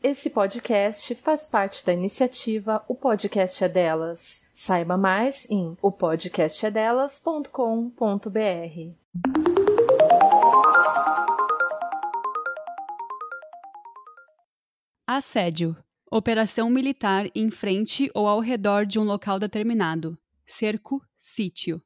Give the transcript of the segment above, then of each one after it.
Esse podcast faz parte da iniciativa O Podcast é Delas. Saiba mais em opodcastedelas.com.br. Assédio. Operação militar em frente ou ao redor de um local determinado. Cerco, sítio.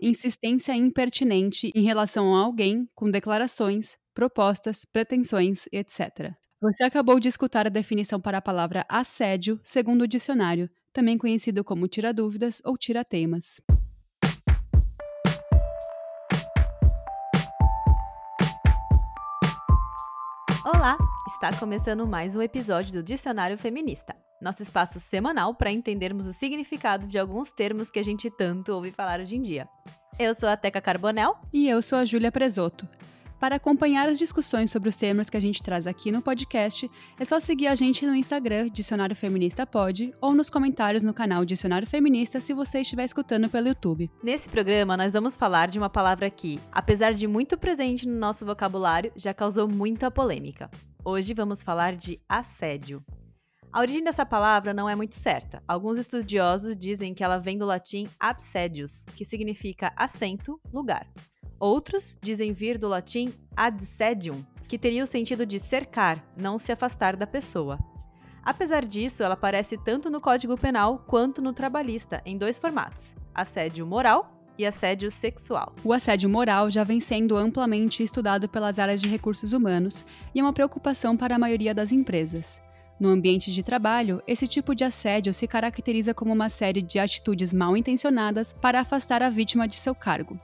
Insistência impertinente em relação a alguém com declarações, propostas, pretensões, etc. Você acabou de escutar a definição para a palavra assédio, segundo o dicionário, também conhecido como tira-dúvidas ou tira-temas. Olá! Está começando mais um episódio do Dicionário Feminista, nosso espaço semanal para entendermos o significado de alguns termos que a gente tanto ouve falar hoje em dia. Eu sou a Teca Carbonel. E eu sou a Júlia Presoto. Para acompanhar as discussões sobre os temas que a gente traz aqui no podcast, é só seguir a gente no Instagram Dicionário Feminista Pod ou nos comentários no canal Dicionário Feminista se você estiver escutando pelo YouTube. Nesse programa, nós vamos falar de uma palavra que, apesar de muito presente no nosso vocabulário, já causou muita polêmica. Hoje vamos falar de assédio. A origem dessa palavra não é muito certa. Alguns estudiosos dizem que ela vem do latim absedius, que significa assento, lugar. Outros dizem vir do latim adsedium, que teria o sentido de cercar, não se afastar da pessoa. Apesar disso, ela aparece tanto no Código Penal quanto no trabalhista, em dois formatos: assédio moral e assédio sexual. O assédio moral já vem sendo amplamente estudado pelas áreas de recursos humanos e é uma preocupação para a maioria das empresas. No ambiente de trabalho, esse tipo de assédio se caracteriza como uma série de atitudes mal intencionadas para afastar a vítima de seu cargo.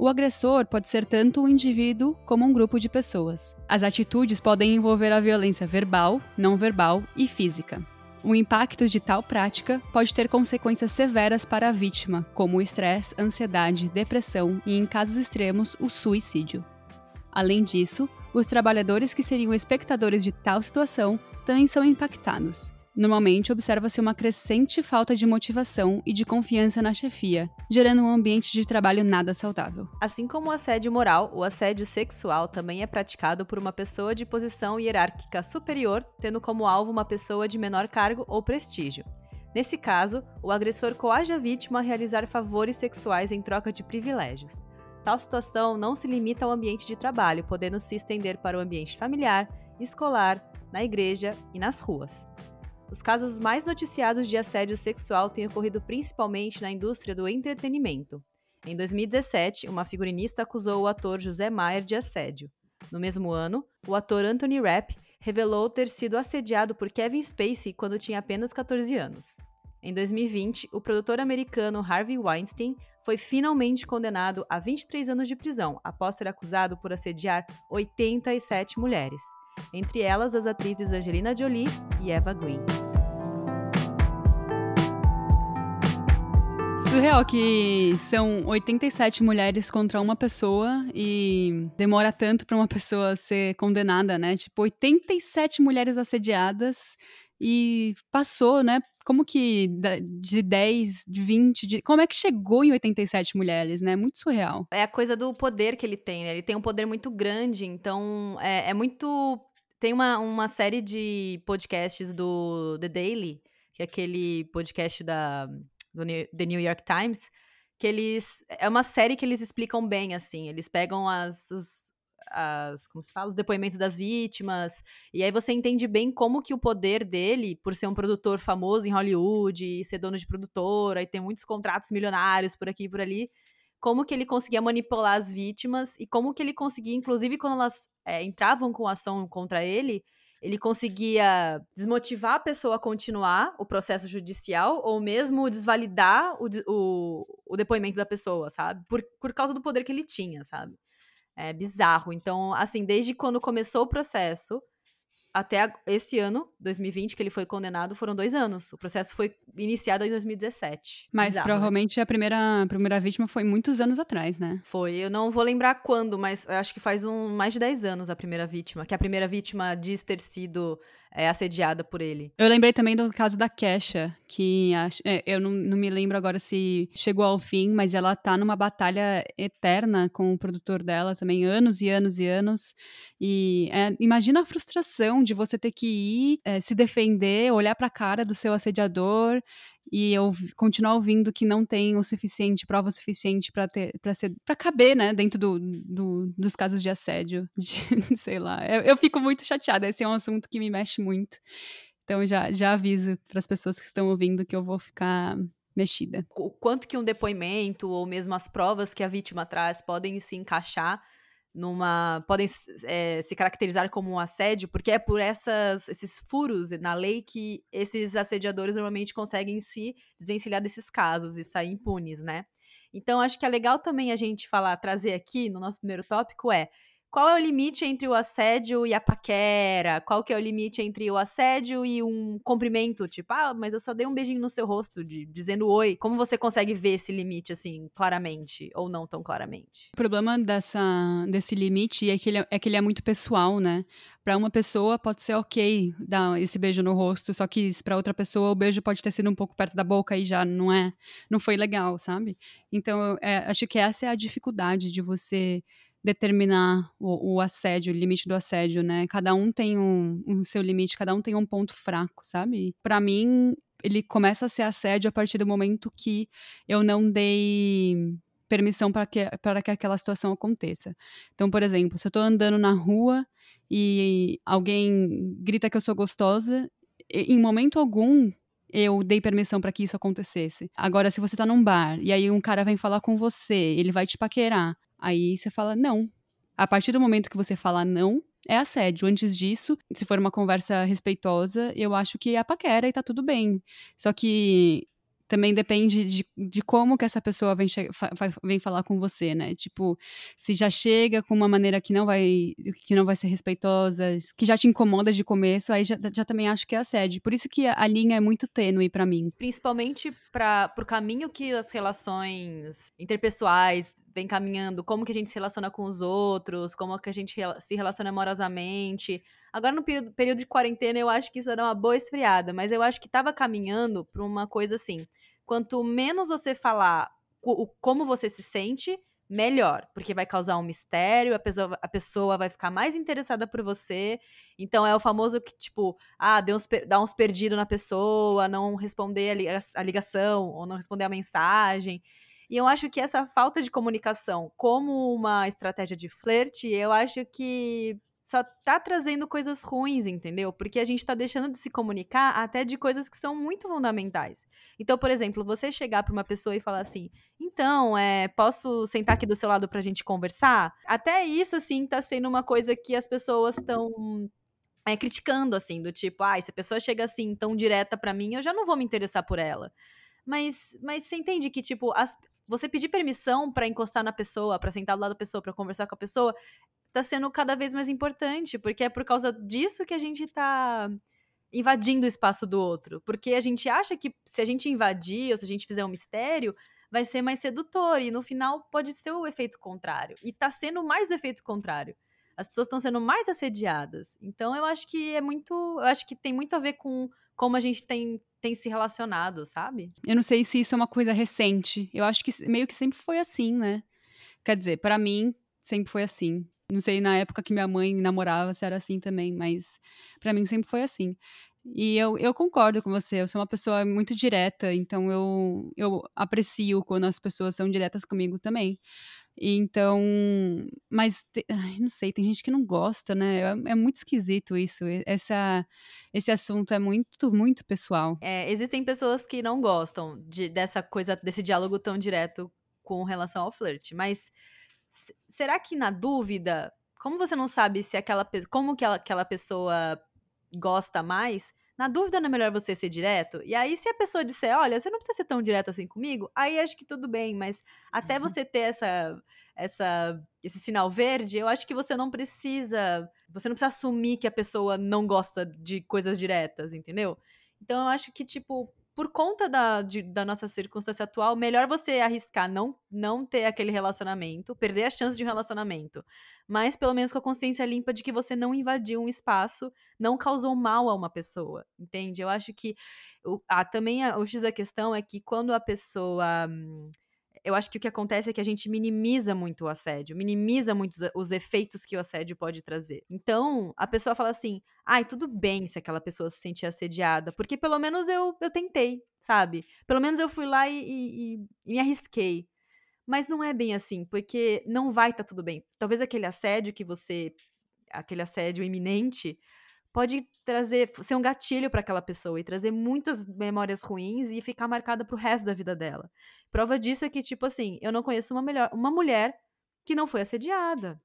O agressor pode ser tanto um indivíduo como um grupo de pessoas. As atitudes podem envolver a violência verbal, não verbal e física. O impacto de tal prática pode ter consequências severas para a vítima, como estresse, ansiedade, depressão e, em casos extremos, o suicídio. Além disso, os trabalhadores que seriam espectadores de tal situação também são impactados. Normalmente, observa-se uma crescente falta de motivação e de confiança na chefia, gerando um ambiente de trabalho nada saudável. Assim como o assédio moral, o assédio sexual também é praticado por uma pessoa de posição hierárquica superior, tendo como alvo uma pessoa de menor cargo ou prestígio. Nesse caso, o agressor coage a vítima a realizar favores sexuais em troca de privilégios. Tal situação não se limita ao ambiente de trabalho, podendo se estender para o ambiente familiar, escolar, na igreja e nas ruas. Os casos mais noticiados de assédio sexual têm ocorrido principalmente na indústria do entretenimento. Em 2017, uma figurinista acusou o ator José Maier de assédio. No mesmo ano, o ator Anthony Rapp revelou ter sido assediado por Kevin Spacey quando tinha apenas 14 anos. Em 2020, o produtor americano Harvey Weinstein foi finalmente condenado a 23 anos de prisão após ser acusado por assediar 87 mulheres entre elas as atrizes Angelina Jolie e Eva Green. Surreal que são 87 mulheres contra uma pessoa e demora tanto para uma pessoa ser condenada, né? Tipo, 87 mulheres assediadas e passou, né? Como que de 10, de 20, de... como é que chegou em 87 mulheres, né? Muito surreal. É a coisa do poder que ele tem, né? Ele tem um poder muito grande, então é, é muito tem uma, uma série de podcasts do The Daily, que é aquele podcast da, do New, The New York Times, que eles. É uma série que eles explicam bem, assim. Eles pegam as. Os, as, como se fala, os depoimentos das vítimas, e aí você entende bem como que o poder dele, por ser um produtor famoso em Hollywood, e ser dono de produtora, e ter muitos contratos milionários por aqui e por ali, como que ele conseguia manipular as vítimas e como que ele conseguia, inclusive quando elas é, entravam com ação contra ele, ele conseguia desmotivar a pessoa a continuar o processo judicial ou mesmo desvalidar o, o, o depoimento da pessoa, sabe? Por, por causa do poder que ele tinha, sabe? É bizarro. Então, assim, desde quando começou o processo até esse ano, 2020, que ele foi condenado, foram dois anos. O processo foi iniciado em 2017. Mas Bizarro, né? provavelmente a primeira, a primeira vítima foi muitos anos atrás, né? Foi. Eu não vou lembrar quando, mas acho que faz um, mais de 10 anos a primeira vítima. Que a primeira vítima diz ter sido é, assediada por ele. Eu lembrei também do caso da Kesha, que acho, é, eu não, não me lembro agora se chegou ao fim, mas ela tá numa batalha eterna com o produtor dela também, anos e anos e anos. E é, imagina a frustração de você ter que ir é, se defender, olhar pra cara do seu assediador e eu continuar ouvindo que não tem o suficiente, prova suficiente para ter para ser para caber, né, dentro do, do, dos casos de assédio, de, sei lá. Eu, eu, fico muito chateada, esse é um assunto que me mexe muito. Então já já aviso para as pessoas que estão ouvindo que eu vou ficar mexida. O quanto que um depoimento ou mesmo as provas que a vítima traz podem se encaixar numa podem é, se caracterizar como um assédio, porque é por essas, esses furos na lei que esses assediadores normalmente conseguem se desvencilhar desses casos e sair impunes, né? Então acho que é legal também a gente falar, trazer aqui no nosso primeiro tópico é qual é o limite entre o assédio e a paquera? Qual que é o limite entre o assédio e um cumprimento? Tipo, ah, mas eu só dei um beijinho no seu rosto, de, dizendo oi. Como você consegue ver esse limite, assim, claramente? Ou não tão claramente? O problema dessa, desse limite é que, ele é, é que ele é muito pessoal, né? Para uma pessoa pode ser ok dar esse beijo no rosto, só que para outra pessoa o beijo pode ter sido um pouco perto da boca e já não é, não foi legal, sabe? Então, é, acho que essa é a dificuldade de você determinar o, o, assédio, o limite do assédio, né? Cada um tem um, um seu limite, cada um tem um ponto fraco, sabe? Para mim, ele começa a ser assédio a partir do momento que eu não dei permissão para que, para que aquela situação aconteça. Então, por exemplo, se eu tô andando na rua e alguém grita que eu sou gostosa, em momento algum eu dei permissão para que isso acontecesse. Agora, se você tá num bar e aí um cara vem falar com você, ele vai te paquerar, Aí você fala não. A partir do momento que você fala não, é assédio. Antes disso, se for uma conversa respeitosa, eu acho que é paquera e tá tudo bem. Só que também depende de, de como que essa pessoa vem, vem falar com você, né? Tipo, se já chega com uma maneira que não vai que não vai ser respeitosa, que já te incomoda de começo, aí já, já também acho que é assédio. Por isso que a, a linha é muito tênue para mim. Principalmente para o caminho que as relações interpessoais vem caminhando, como que a gente se relaciona com os outros, como que a gente se relaciona amorosamente. Agora, no período de quarentena, eu acho que isso era uma boa esfriada, mas eu acho que estava caminhando para uma coisa assim: quanto menos você falar o, como você se sente, melhor, porque vai causar um mistério, a pessoa, a pessoa vai ficar mais interessada por você. Então é o famoso que, tipo, ah, dá uns, dá uns perdidos na pessoa, não responder a ligação, ou não responder a mensagem. E eu acho que essa falta de comunicação como uma estratégia de flerte, eu acho que só tá trazendo coisas ruins, entendeu? Porque a gente tá deixando de se comunicar até de coisas que são muito fundamentais. Então, por exemplo, você chegar para uma pessoa e falar assim: "Então, é, posso sentar aqui do seu lado pra gente conversar?". Até isso assim tá sendo uma coisa que as pessoas estão é, criticando assim, do tipo: "Ah, se a pessoa chega assim tão direta para mim, eu já não vou me interessar por ela". Mas mas você entende que tipo, as, você pedir permissão para encostar na pessoa, para sentar do lado da pessoa, para conversar com a pessoa, tá sendo cada vez mais importante, porque é por causa disso que a gente tá invadindo o espaço do outro. Porque a gente acha que se a gente invadir ou se a gente fizer um mistério, vai ser mais sedutor. E no final pode ser o efeito contrário. E tá sendo mais o efeito contrário. As pessoas estão sendo mais assediadas. Então eu acho que é muito. Eu acho que tem muito a ver com como a gente tem, tem se relacionado, sabe? Eu não sei se isso é uma coisa recente. Eu acho que meio que sempre foi assim, né? Quer dizer, para mim, sempre foi assim. Não sei na época que minha mãe namorava se era assim também, mas para mim sempre foi assim. E eu, eu concordo com você, eu sou uma pessoa muito direta, então eu, eu aprecio quando as pessoas são diretas comigo também. Então, mas ai, não sei, tem gente que não gosta, né? É, é, muito esquisito isso. Essa, esse assunto é muito, muito pessoal. É, existem pessoas que não gostam de, dessa coisa, desse diálogo tão direto com relação ao flirt, mas será que na dúvida, como você não sabe se aquela como que ela, aquela pessoa gosta mais, Na dúvida, não é melhor você ser direto? E aí, se a pessoa disser, olha, você não precisa ser tão direto assim comigo, aí acho que tudo bem, mas até uhum. você ter essa, essa, esse sinal verde, eu acho que você não precisa. Você não precisa assumir que a pessoa não gosta de coisas diretas, entendeu? Então eu acho que, tipo, por conta da, de, da nossa circunstância atual, melhor você arriscar não, não ter aquele relacionamento, perder a chance de um relacionamento, mas pelo menos com a consciência limpa de que você não invadiu um espaço, não causou mal a uma pessoa, entende? Eu acho que o, a, também a, o X da questão é que quando a pessoa. Hum, eu acho que o que acontece é que a gente minimiza muito o assédio, minimiza muito os, os efeitos que o assédio pode trazer. Então, a pessoa fala assim: ai, tudo bem se aquela pessoa se sentir assediada, porque pelo menos eu, eu tentei, sabe? Pelo menos eu fui lá e, e, e me arrisquei. Mas não é bem assim, porque não vai estar tá tudo bem. Talvez aquele assédio que você. aquele assédio iminente pode trazer, ser um gatilho para aquela pessoa e trazer muitas memórias ruins e ficar marcada pro resto da vida dela. Prova disso é que, tipo assim, eu não conheço uma, melhor, uma mulher que não foi assediada.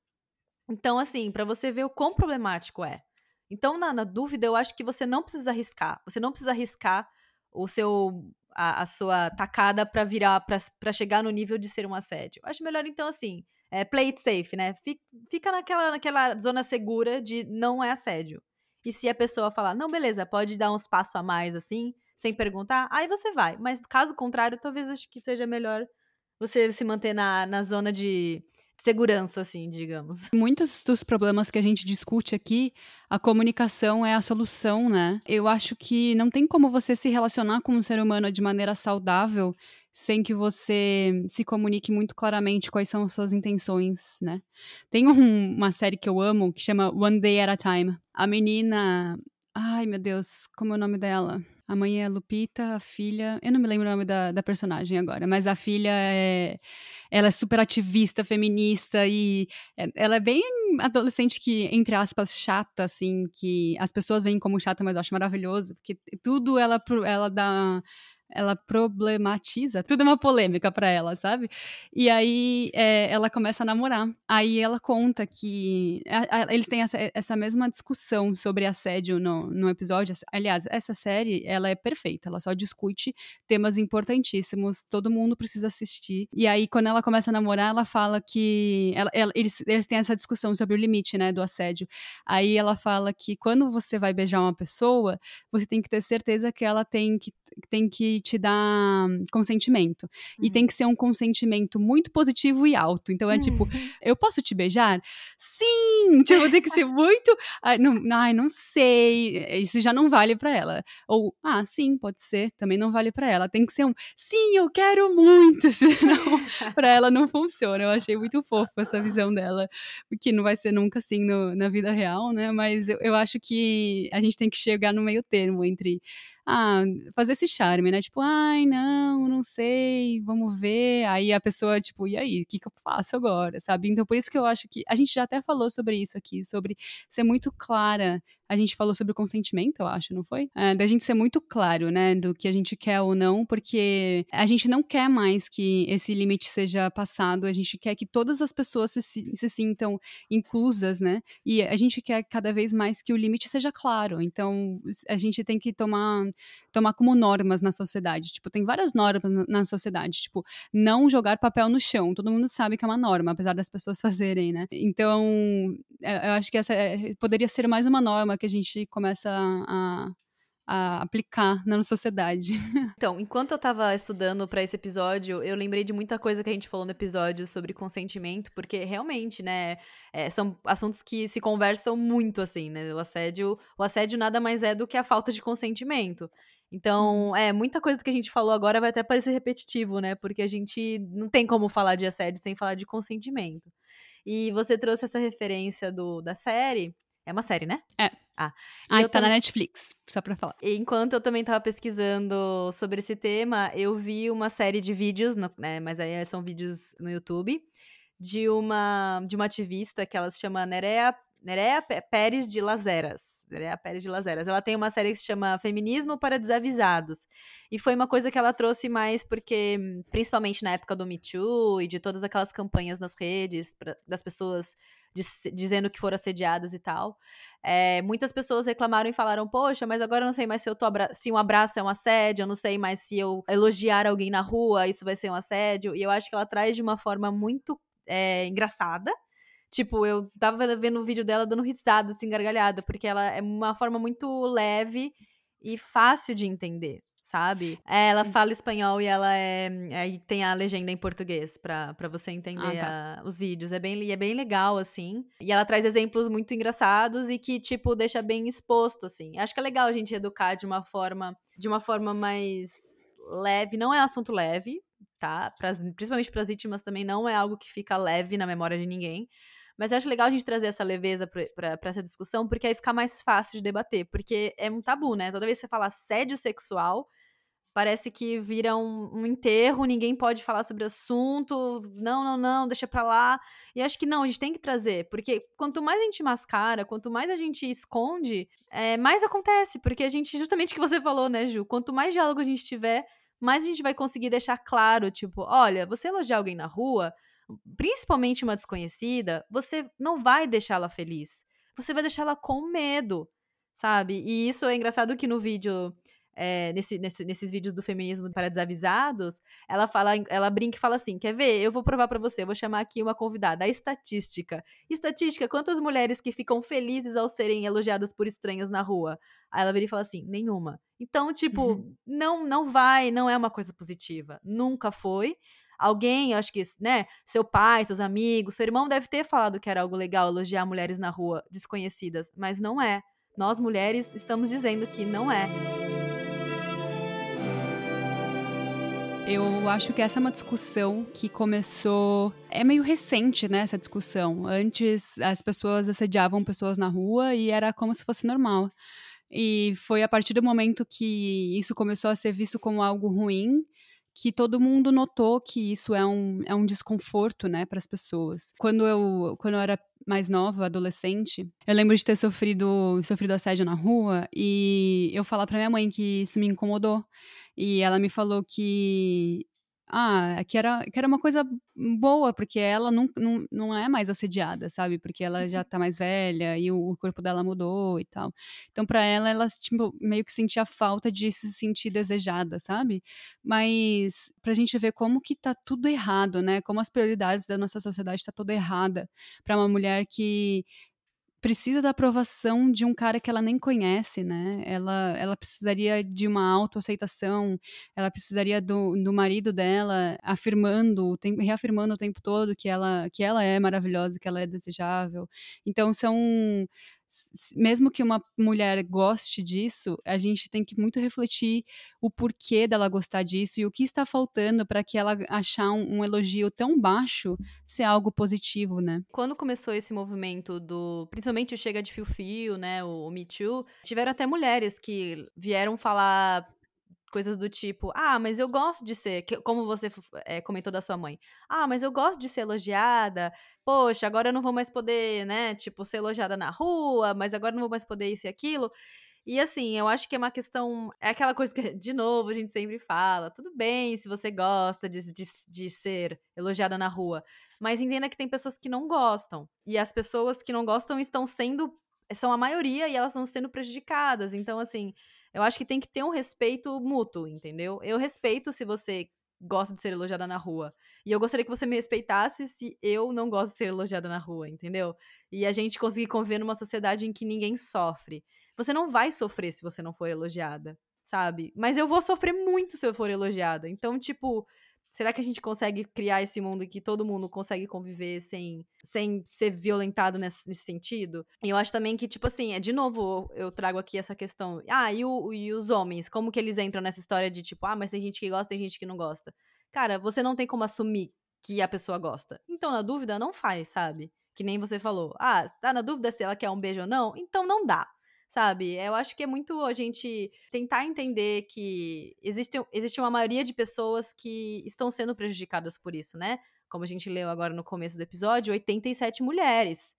Então, assim, para você ver o quão problemático é. Então, na, na, dúvida, eu acho que você não precisa arriscar. Você não precisa arriscar o seu a, a sua tacada para virar, para chegar no nível de ser um assédio. Eu acho melhor, então, assim, é, play it safe, né? Fica naquela, naquela zona segura de não é assédio. E se a pessoa falar, não, beleza, pode dar uns passos a mais assim, sem perguntar, aí você vai. Mas caso contrário, talvez acho que seja melhor você se manter na, na zona de segurança, assim, digamos. Muitos dos problemas que a gente discute aqui, a comunicação é a solução, né? Eu acho que não tem como você se relacionar com um ser humano de maneira saudável sem que você se comunique muito claramente quais são as suas intenções, né? Tem um, uma série que eu amo que chama One Day at a Time. A menina. Ai, meu Deus, como é o nome dela? A mãe é Lupita, a filha. Eu não me lembro o nome da, da personagem agora, mas a filha é. Ela é super ativista, feminista e é, ela é bem adolescente que, entre aspas, chata, assim, que as pessoas veem como chata, mas eu acho maravilhoso, porque tudo ela, ela dá ela problematiza, tudo é uma polêmica para ela, sabe? E aí é, ela começa a namorar. Aí ela conta que a, a, eles têm essa, essa, mesma discussão sobre assédio no, no episódio. Aliás, essa série ela é perfeita, ela só discute temas importantíssimos, todo mundo precisa assistir. E aí, quando ela começa a namorar, ela fala que ela, ela, eles, eles têm essa discussão sobre o limite, né, do assédio. Aí ela fala que quando você vai beijar uma pessoa, você tem que ter certeza que ela tem que tem que te dar consentimento. Uhum. E tem que ser um consentimento muito positivo e alto. Então é tipo, uhum. eu posso te beijar? Sim! Tipo, tem que ser muito. Ai não, ai, não sei. Isso já não vale para ela. Ou, ah, sim, pode ser. Também não vale para ela. Tem que ser um, sim, eu quero muito. Senão, para ela não funciona. Eu achei muito fofo essa visão dela. Que não vai ser nunca assim no, na vida real, né? Mas eu, eu acho que a gente tem que chegar no meio termo entre ah, fazer esse charme, né? Tipo, ai, não, não sei, vamos ver. Aí a pessoa, tipo, e aí, o que, que eu faço agora, sabe? Então, por isso que eu acho que a gente já até falou sobre isso aqui, sobre ser muito clara a gente falou sobre o consentimento, eu acho, não foi? É, da gente ser muito claro, né, do que a gente quer ou não, porque a gente não quer mais que esse limite seja passado, a gente quer que todas as pessoas se, se sintam inclusas, né? E a gente quer cada vez mais que o limite seja claro. Então, a gente tem que tomar, tomar como normas na sociedade. Tipo, tem várias normas na, sociedade, tipo, não jogar papel no chão. Todo mundo sabe que é uma norma, apesar das pessoas fazerem, né? Então, é, eu acho que essa é, poderia ser mais uma norma que a gente começa a, a aplicar na sociedade. Então, enquanto eu tava estudando para esse episódio, eu lembrei de muita coisa que a gente falou no episódio sobre consentimento, porque realmente, né, é, são assuntos que se conversam muito, assim, né? O assédio, o assédio nada mais é do que a falta de consentimento. Então, hum. é, muita coisa que a gente falou agora vai até parecer repetitivo, né? Porque a gente não tem como falar de assédio sem falar de consentimento. E você trouxe essa referência do, da série. É uma série, né? É. Ah, ah tá na Netflix, só pra falar. Enquanto eu também tava pesquisando sobre esse tema, eu vi uma série de vídeos, no, né, mas aí são vídeos no YouTube, de uma, de uma ativista que ela se chama Nerea Nerea Pérez de Lazeras. Nerea Pérez de Lazeras. Ela tem uma série que se chama Feminismo para Desavisados. E foi uma coisa que ela trouxe mais porque, principalmente na época do Me Too e de todas aquelas campanhas nas redes pra, das pessoas dizendo que foram assediadas e tal. É, muitas pessoas reclamaram e falaram: Poxa, mas agora eu não sei mais se, eu tô se um abraço é um assédio, eu não sei mais se eu elogiar alguém na rua, isso vai ser um assédio. E eu acho que ela traz de uma forma muito é, engraçada. Tipo, eu tava vendo o vídeo dela dando risada, assim, gargalhada, porque ela é uma forma muito leve e fácil de entender sabe? É, ela fala espanhol e ela é. Aí tem a legenda em português pra, pra você entender ah, tá. a, os vídeos. É bem, é bem legal, assim. E ela traz exemplos muito engraçados e que, tipo, deixa bem exposto, assim. Acho que é legal a gente educar de uma forma, de uma forma mais leve. Não é assunto leve, tá? Pras, principalmente para as vítimas também não é algo que fica leve na memória de ninguém. Mas eu acho legal a gente trazer essa leveza para essa discussão, porque aí fica mais fácil de debater. Porque é um tabu, né? Toda vez que você fala assédio sexual, parece que vira um, um, enterro, ninguém pode falar sobre o assunto, não, não, não, deixa pra lá. E acho que não, a gente tem que trazer, porque quanto mais a gente mascara, quanto mais a gente esconde, é, mais acontece, porque a gente, justamente o que você falou, né, Ju, quanto mais diálogo a gente tiver, mais a gente vai conseguir deixar claro, tipo, olha, você elogiar alguém na rua, principalmente uma desconhecida, você não vai deixá-la feliz. Você vai deixá-la com medo, sabe? E isso é engraçado que no vídeo é, nesse, nesse, nesses vídeos do feminismo para desavisados, ela fala, ela brinca e fala assim: quer ver? Eu vou provar para você, eu vou chamar aqui uma convidada, a estatística. Estatística, quantas mulheres que ficam felizes ao serem elogiadas por estranhos na rua? Aí ela vira e fala assim: nenhuma. Então, tipo, uhum. não, não vai, não é uma coisa positiva. Nunca foi alguém, acho que, né, seu pai, seus amigos, seu irmão deve ter falado que era algo legal elogiar mulheres na rua desconhecidas, mas não é. Nós mulheres estamos dizendo que não é. Eu acho que essa é uma discussão que começou. É meio recente, né? Essa discussão. Antes, as pessoas assediavam pessoas na rua e era como se fosse normal. E foi a partir do momento que isso começou a ser visto como algo ruim que todo mundo notou que isso é um, é um desconforto, né, para as pessoas. Quando eu, quando eu era mais nova, adolescente, eu lembro de ter sofrido, sofrido assédio na rua e eu falar para minha mãe que isso me incomodou. E ela me falou que ah, que era, que era uma coisa boa, porque ela não, não, não é mais assediada, sabe? Porque ela já uhum. tá mais velha e o, o corpo dela mudou e tal. Então, para ela, ela tipo, meio que sentia falta de se sentir desejada, sabe? Mas pra gente ver como que tá tudo errado, né? Como as prioridades da nossa sociedade tá toda errada para uma mulher que precisa da aprovação de um cara que ela nem conhece, né? Ela, ela precisaria de uma autoaceitação, ela precisaria do, do marido dela afirmando, reafirmando o tempo todo que ela, que ela é maravilhosa, que ela é desejável. Então são mesmo que uma mulher goste disso, a gente tem que muito refletir o porquê dela gostar disso e o que está faltando para que ela achar um, um, elogio tão baixo ser algo positivo, né? Quando começou esse movimento do, principalmente o Chega de Fio Fio, né, o, o Me Too, tiveram até mulheres que vieram falar coisas do tipo, ah, mas eu gosto de ser, como você é, comentou da sua mãe, ah, mas eu gosto de ser elogiada, poxa, agora eu não vou mais poder, né, tipo, ser elogiada na rua, mas agora não vou mais poder isso e aquilo. E assim, eu acho que é uma questão. É aquela coisa que, de novo, a gente sempre fala. Tudo bem se você gosta de, de, de ser elogiada na rua. Mas entenda que tem pessoas que não gostam. E as pessoas que não gostam estão sendo. São a maioria e elas estão sendo prejudicadas. Então, assim, eu acho que tem que ter um respeito mútuo, entendeu? Eu respeito se você gosta de ser elogiada na rua. E eu gostaria que você me respeitasse se eu não gosto de ser elogiada na rua, entendeu? E a gente conseguir conviver numa sociedade em que ninguém sofre. Você não vai sofrer se você não for elogiada, sabe? Mas eu vou sofrer muito se eu for elogiada. Então, tipo, Será que a gente consegue criar esse mundo em que todo mundo consegue conviver sem, sem ser violentado nesse, nesse sentido? E eu acho também que, tipo assim, é de novo, eu trago aqui essa questão. Ah, e, o, e os homens? Como que eles entram nessa história de tipo, ah, mas tem gente que gosta, tem gente que não gosta? Cara, você não tem como assumir que a pessoa gosta. Então, na dúvida, não faz, sabe? Que nem você falou. Ah, tá na dúvida se ela quer um beijo ou não? Então não dá sabe? Eu acho que é muito a gente tentar entender que existe, existe uma maioria de pessoas que estão sendo prejudicadas por isso, né? Como a gente leu agora no começo do episódio, 87 mulheres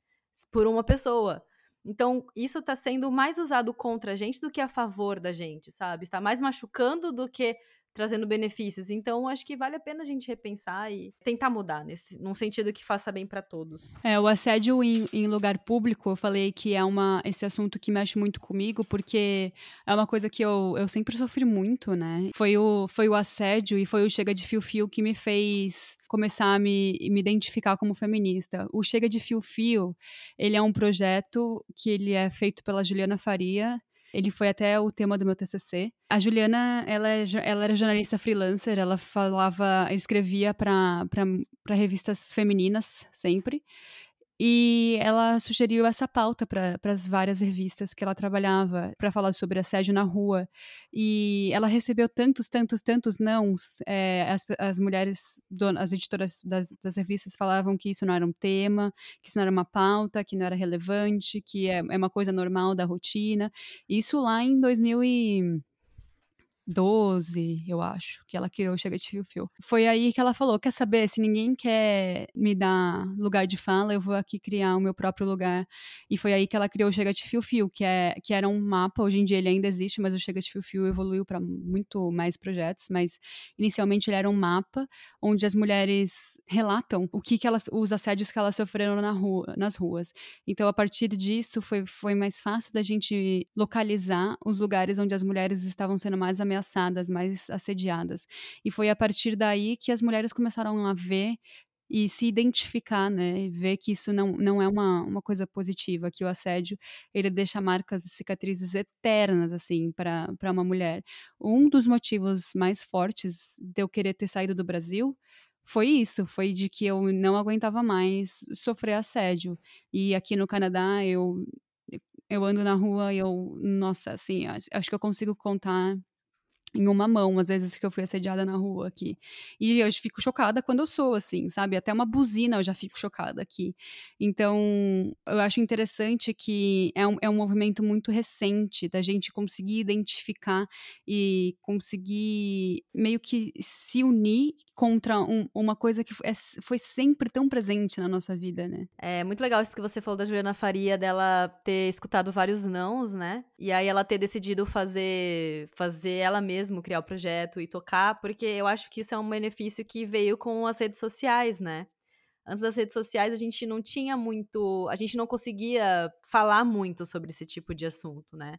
por uma pessoa. Então, isso está sendo mais usado contra a gente do que a favor da gente, sabe? Está mais machucando do que trazendo benefícios. Então, acho que vale a pena a gente repensar e tentar mudar nesse, num sentido que faça bem para todos. É, o assédio em, em, lugar público, eu falei que é uma, esse assunto que mexe muito comigo, porque é uma coisa que eu, eu sempre sofri muito, né? Foi o, foi o assédio e foi o Chega de Fio-Fio que me fez começar a me, me identificar como feminista. O Chega de Fio Fio, ele é um projeto que ele é feito pela Juliana Faria, ele foi até o tema do meu TCC. A Juliana, ela, é, ela era jornalista freelancer, ela falava, escrevia para revistas femininas sempre. E ela sugeriu essa pauta para as várias revistas que ela trabalhava para falar sobre assédio na rua. E ela recebeu tantos, tantos, tantos nãos. É, as, as mulheres, as editoras das, das, revistas falavam que isso não era um tema, que isso não era uma pauta, que não era relevante, que é, é uma coisa normal da rotina. Isso lá em 2000 e 12, eu acho, que ela criou Chega de Fio Fio. Foi aí que ela falou: quer saber, se ninguém quer me dar lugar de fala, eu vou aqui criar o meu próprio lugar. E foi aí que ela criou o Chega de Fio Fio, que, é, que era um mapa, hoje em dia ele ainda existe, mas o Chega de Fio Fio evoluiu para muito mais projetos, mas inicialmente ele era um mapa onde as mulheres relatam o que, que elas, os assédios que elas sofreram na rua, nas ruas. Então, a partir disso, foi, foi mais fácil da gente localizar os lugares onde as mulheres estavam sendo mais ameaçadas ameaçadas, mais assediadas. E foi a partir daí que as mulheres começaram a ver e se identificar, né, ver que isso não, não é uma, uma coisa positiva, que o assédio, ele deixa marcas e cicatrizes eternas, assim, para uma mulher. Um dos motivos mais fortes de eu querer ter saído do Brasil foi isso, foi de que eu não aguentava mais sofrer assédio. E aqui no Canadá, eu eu ando na rua e eu, nossa, assim, acho que eu consigo contar em uma mão, às vezes que eu fui assediada na rua aqui. E eu fico chocada quando eu sou, assim, sabe? Até uma buzina eu já fico chocada aqui. Então, eu acho interessante que é um, é um movimento muito recente da gente conseguir identificar e conseguir meio que se unir contra um, uma coisa que é, foi sempre tão presente na nossa vida, né? É muito legal isso que você falou da Juliana Faria, dela ter escutado vários nãos, né? E aí ela ter decidido fazer, fazer ela mesma mesmo criar o projeto e tocar, porque eu acho que isso é um benefício que veio com as redes sociais, né? Antes das redes sociais, a gente não tinha muito. A gente não conseguia falar muito sobre esse tipo de assunto, né?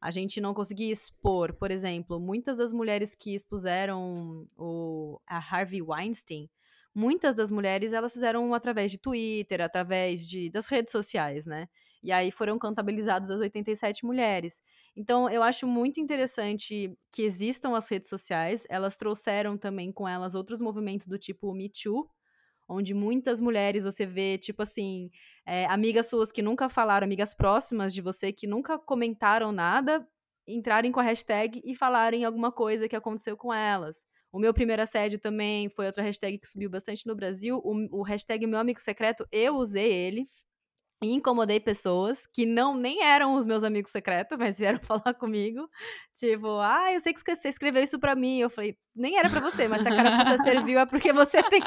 A gente não conseguia expor, por exemplo, muitas das mulheres que expuseram o, a Harvey Weinstein, muitas das mulheres elas fizeram através de Twitter, através de, das redes sociais, né? E aí foram contabilizadas as 87 mulheres. Então, eu acho muito interessante que existam as redes sociais. Elas trouxeram também com elas outros movimentos do tipo Me Too, onde muitas mulheres você vê, tipo assim, é, amigas suas que nunca falaram, amigas próximas de você que nunca comentaram nada, entrarem com a hashtag e falarem alguma coisa que aconteceu com elas. O meu primeiro assédio também foi outra hashtag que subiu bastante no Brasil. O, o hashtag Meu Amigo Secreto, eu usei ele e incomodei pessoas que não nem eram os meus amigos secretos, mas vieram falar comigo. Tipo, ah, eu sei que você escreveu isso pra mim. Eu falei, nem era pra você, mas se a carapuça serviu é porque você tem,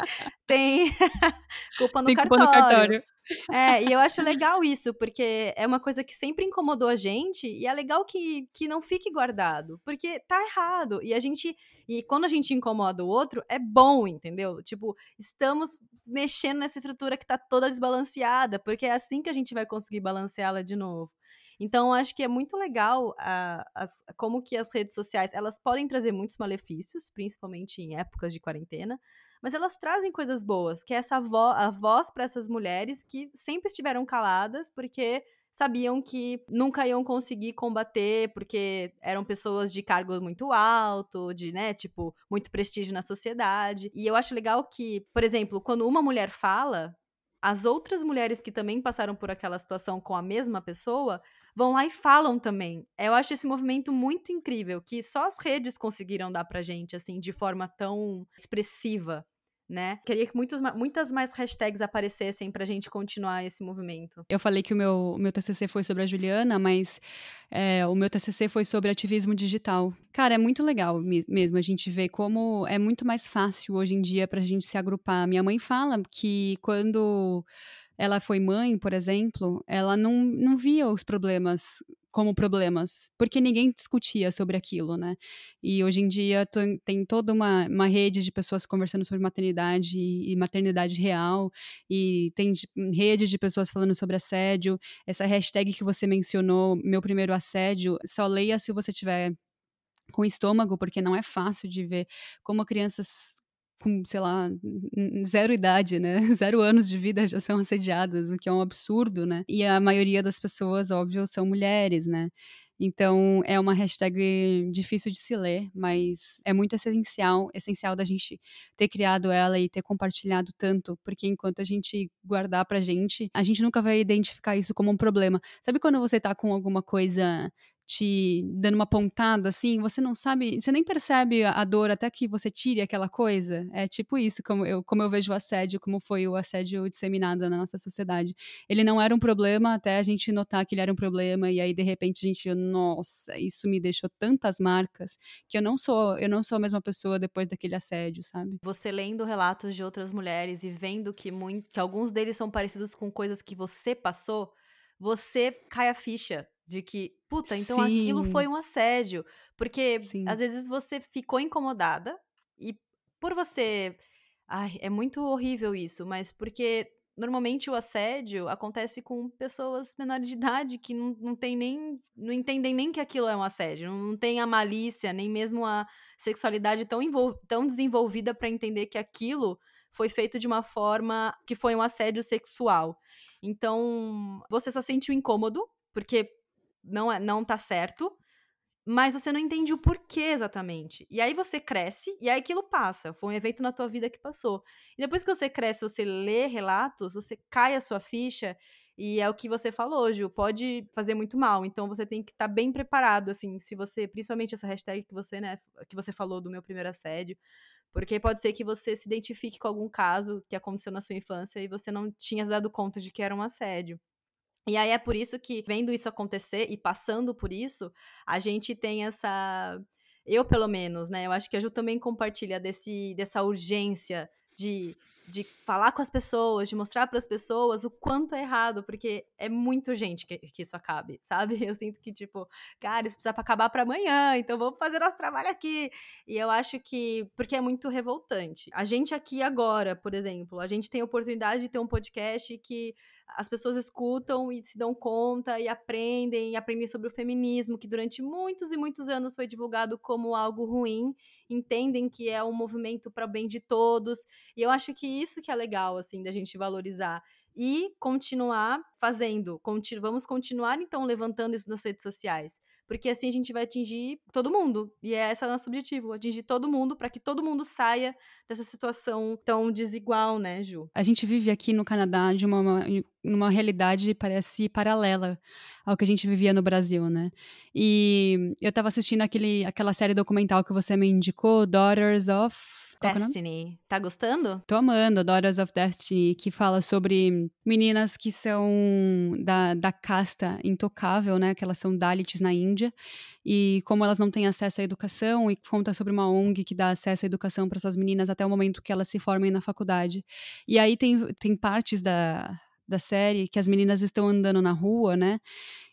tem culpa no tem cartório. Culpa no cartório. É, e eu acho legal isso, porque é uma coisa que sempre incomodou a gente, e é legal que, que não fique guardado, porque tá errado. E a gente. E quando a gente incomoda o outro, é bom, entendeu? Tipo, estamos mexendo nessa estrutura que tá toda desbalanceada, porque é assim que a gente vai conseguir balanceá-la de novo. Então, acho que é muito legal a, as, como que as redes sociais, elas podem trazer muitos malefícios, principalmente em épocas de quarentena, mas elas trazem coisas boas, que é essa vo a voz para essas mulheres que sempre estiveram caladas, porque sabiam que nunca iam conseguir combater, porque eram pessoas de cargo muito alto, de, né, tipo, muito prestígio na sociedade. E eu acho legal que, por exemplo, quando uma mulher fala, as outras mulheres que também passaram por aquela situação com a mesma pessoa vão lá e falam também. Eu acho esse movimento muito incrível, que só as redes conseguiram dar pra gente, assim, de forma tão expressiva né? Queria que muitos, muitas mais hashtags aparecessem pra gente continuar esse movimento. Eu falei que o meu, o meu TCC foi sobre a Juliana, mas é, o meu TCC foi sobre ativismo digital. Cara, é muito legal mesmo a gente ver como é muito mais fácil hoje em dia pra gente se agrupar. Minha mãe fala que quando ela foi mãe, por exemplo, ela não, não via os problemas como problemas, porque ninguém discutia sobre aquilo, né? E hoje em dia tem toda uma, uma rede de pessoas conversando sobre maternidade e maternidade real, e tem rede de pessoas falando sobre assédio. Essa hashtag que você mencionou, meu primeiro assédio, só leia se você tiver com estômago, porque não é fácil de ver como crianças com, sei lá, zero idade, né? Zero anos de vida já são assediadas, o que é um absurdo, né? E a maioria das pessoas, óbvio, são mulheres, né? Então é uma hashtag difícil de se ler, mas é muito essencial, essencial da gente ter criado ela e ter compartilhado tanto, porque enquanto a gente guardar pra gente, a gente nunca vai identificar isso como um problema. Sabe quando você tá com alguma coisa te dando uma pontada assim, você não sabe, você nem percebe a dor até que você tire aquela coisa. É tipo isso, como eu, como eu vejo o assédio, como foi o assédio disseminado na nossa sociedade. Ele não era um problema até a gente notar que ele era um problema e aí de repente a gente, nossa, isso me deixou tantas marcas que eu não sou, eu não sou a mesma pessoa depois daquele assédio, sabe? Você lendo relatos de outras mulheres e vendo que, muito, que alguns deles são parecidos com coisas que você passou, você cai a ficha de que, puta, então Sim. aquilo foi um assédio. Porque Sim. às vezes você ficou incomodada e por você. Ai, é muito horrível isso, mas porque normalmente o assédio acontece com pessoas menores de idade que não, não tem nem. não entendem nem que aquilo é um assédio. Não, não tem a malícia, nem mesmo a sexualidade tão, tão desenvolvida para entender que aquilo foi feito de uma forma que foi um assédio sexual. Então, você só sente o incômodo, porque não, é, não tá certo, mas você não entende o porquê exatamente. E aí você cresce e aí aquilo passa. Foi um evento na tua vida que passou. E depois que você cresce, você lê relatos, você cai a sua ficha e é o que você falou, Ju, pode fazer muito mal. Então você tem que estar tá bem preparado, assim, se você, principalmente essa hashtag que você, né, que você falou do meu primeiro assédio, porque pode ser que você se identifique com algum caso que aconteceu na sua infância e você não tinha dado conta de que era um assédio. E aí é por isso que, vendo isso acontecer e passando por isso, a gente tem essa. Eu, pelo menos, né? Eu acho que a Ju também compartilha desse, dessa urgência de, de falar com as pessoas, de mostrar para as pessoas o quanto é errado, porque é muito gente que, que isso acabe, sabe? Eu sinto que, tipo, cara, isso precisa acabar para amanhã, então vamos fazer nosso trabalho aqui. E eu acho que, porque é muito revoltante. A gente aqui agora, por exemplo, a gente tem a oportunidade de ter um podcast que as pessoas escutam e se dão conta e aprendem, e aprendem sobre o feminismo, que durante muitos e muitos anos foi divulgado como algo ruim, entendem que é um movimento para o bem de todos. E eu acho que isso que é legal, assim, da gente valorizar e continuar fazendo. Continu vamos continuar, então, levantando isso nas redes sociais. Porque assim a gente vai atingir todo mundo. E é esse o nosso objetivo: atingir todo mundo para que todo mundo saia dessa situação tão desigual, né, Ju? A gente vive aqui no Canadá de uma, uma realidade parece paralela ao que a gente vivia no Brasil, né? E eu tava assistindo aquele, aquela série documental que você me indicou, Daughters of é Destiny. Tá gostando? Tô amando, Daughters of Destiny, que fala sobre meninas que são da, da casta intocável, né? Que elas são Dalits na Índia. E como elas não têm acesso à educação, e conta sobre uma ONG que dá acesso à educação para essas meninas até o momento que elas se formem na faculdade. E aí tem, tem partes da, da série que as meninas estão andando na rua, né?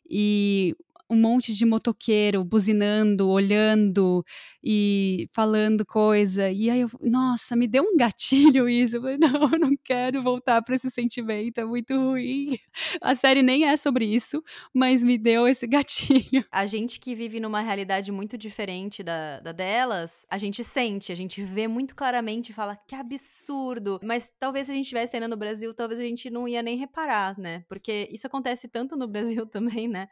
E um monte de motoqueiro buzinando, olhando e falando coisa. E aí eu, nossa, me deu um gatilho isso. Eu falei, não, eu não quero voltar para esse sentimento, é muito ruim. A série nem é sobre isso, mas me deu esse gatilho. A gente que vive numa realidade muito diferente da, da delas, a gente sente, a gente vê muito claramente e fala que absurdo. Mas talvez se a gente estivesse ainda no Brasil, talvez a gente não ia nem reparar, né? Porque isso acontece tanto no Brasil também, né?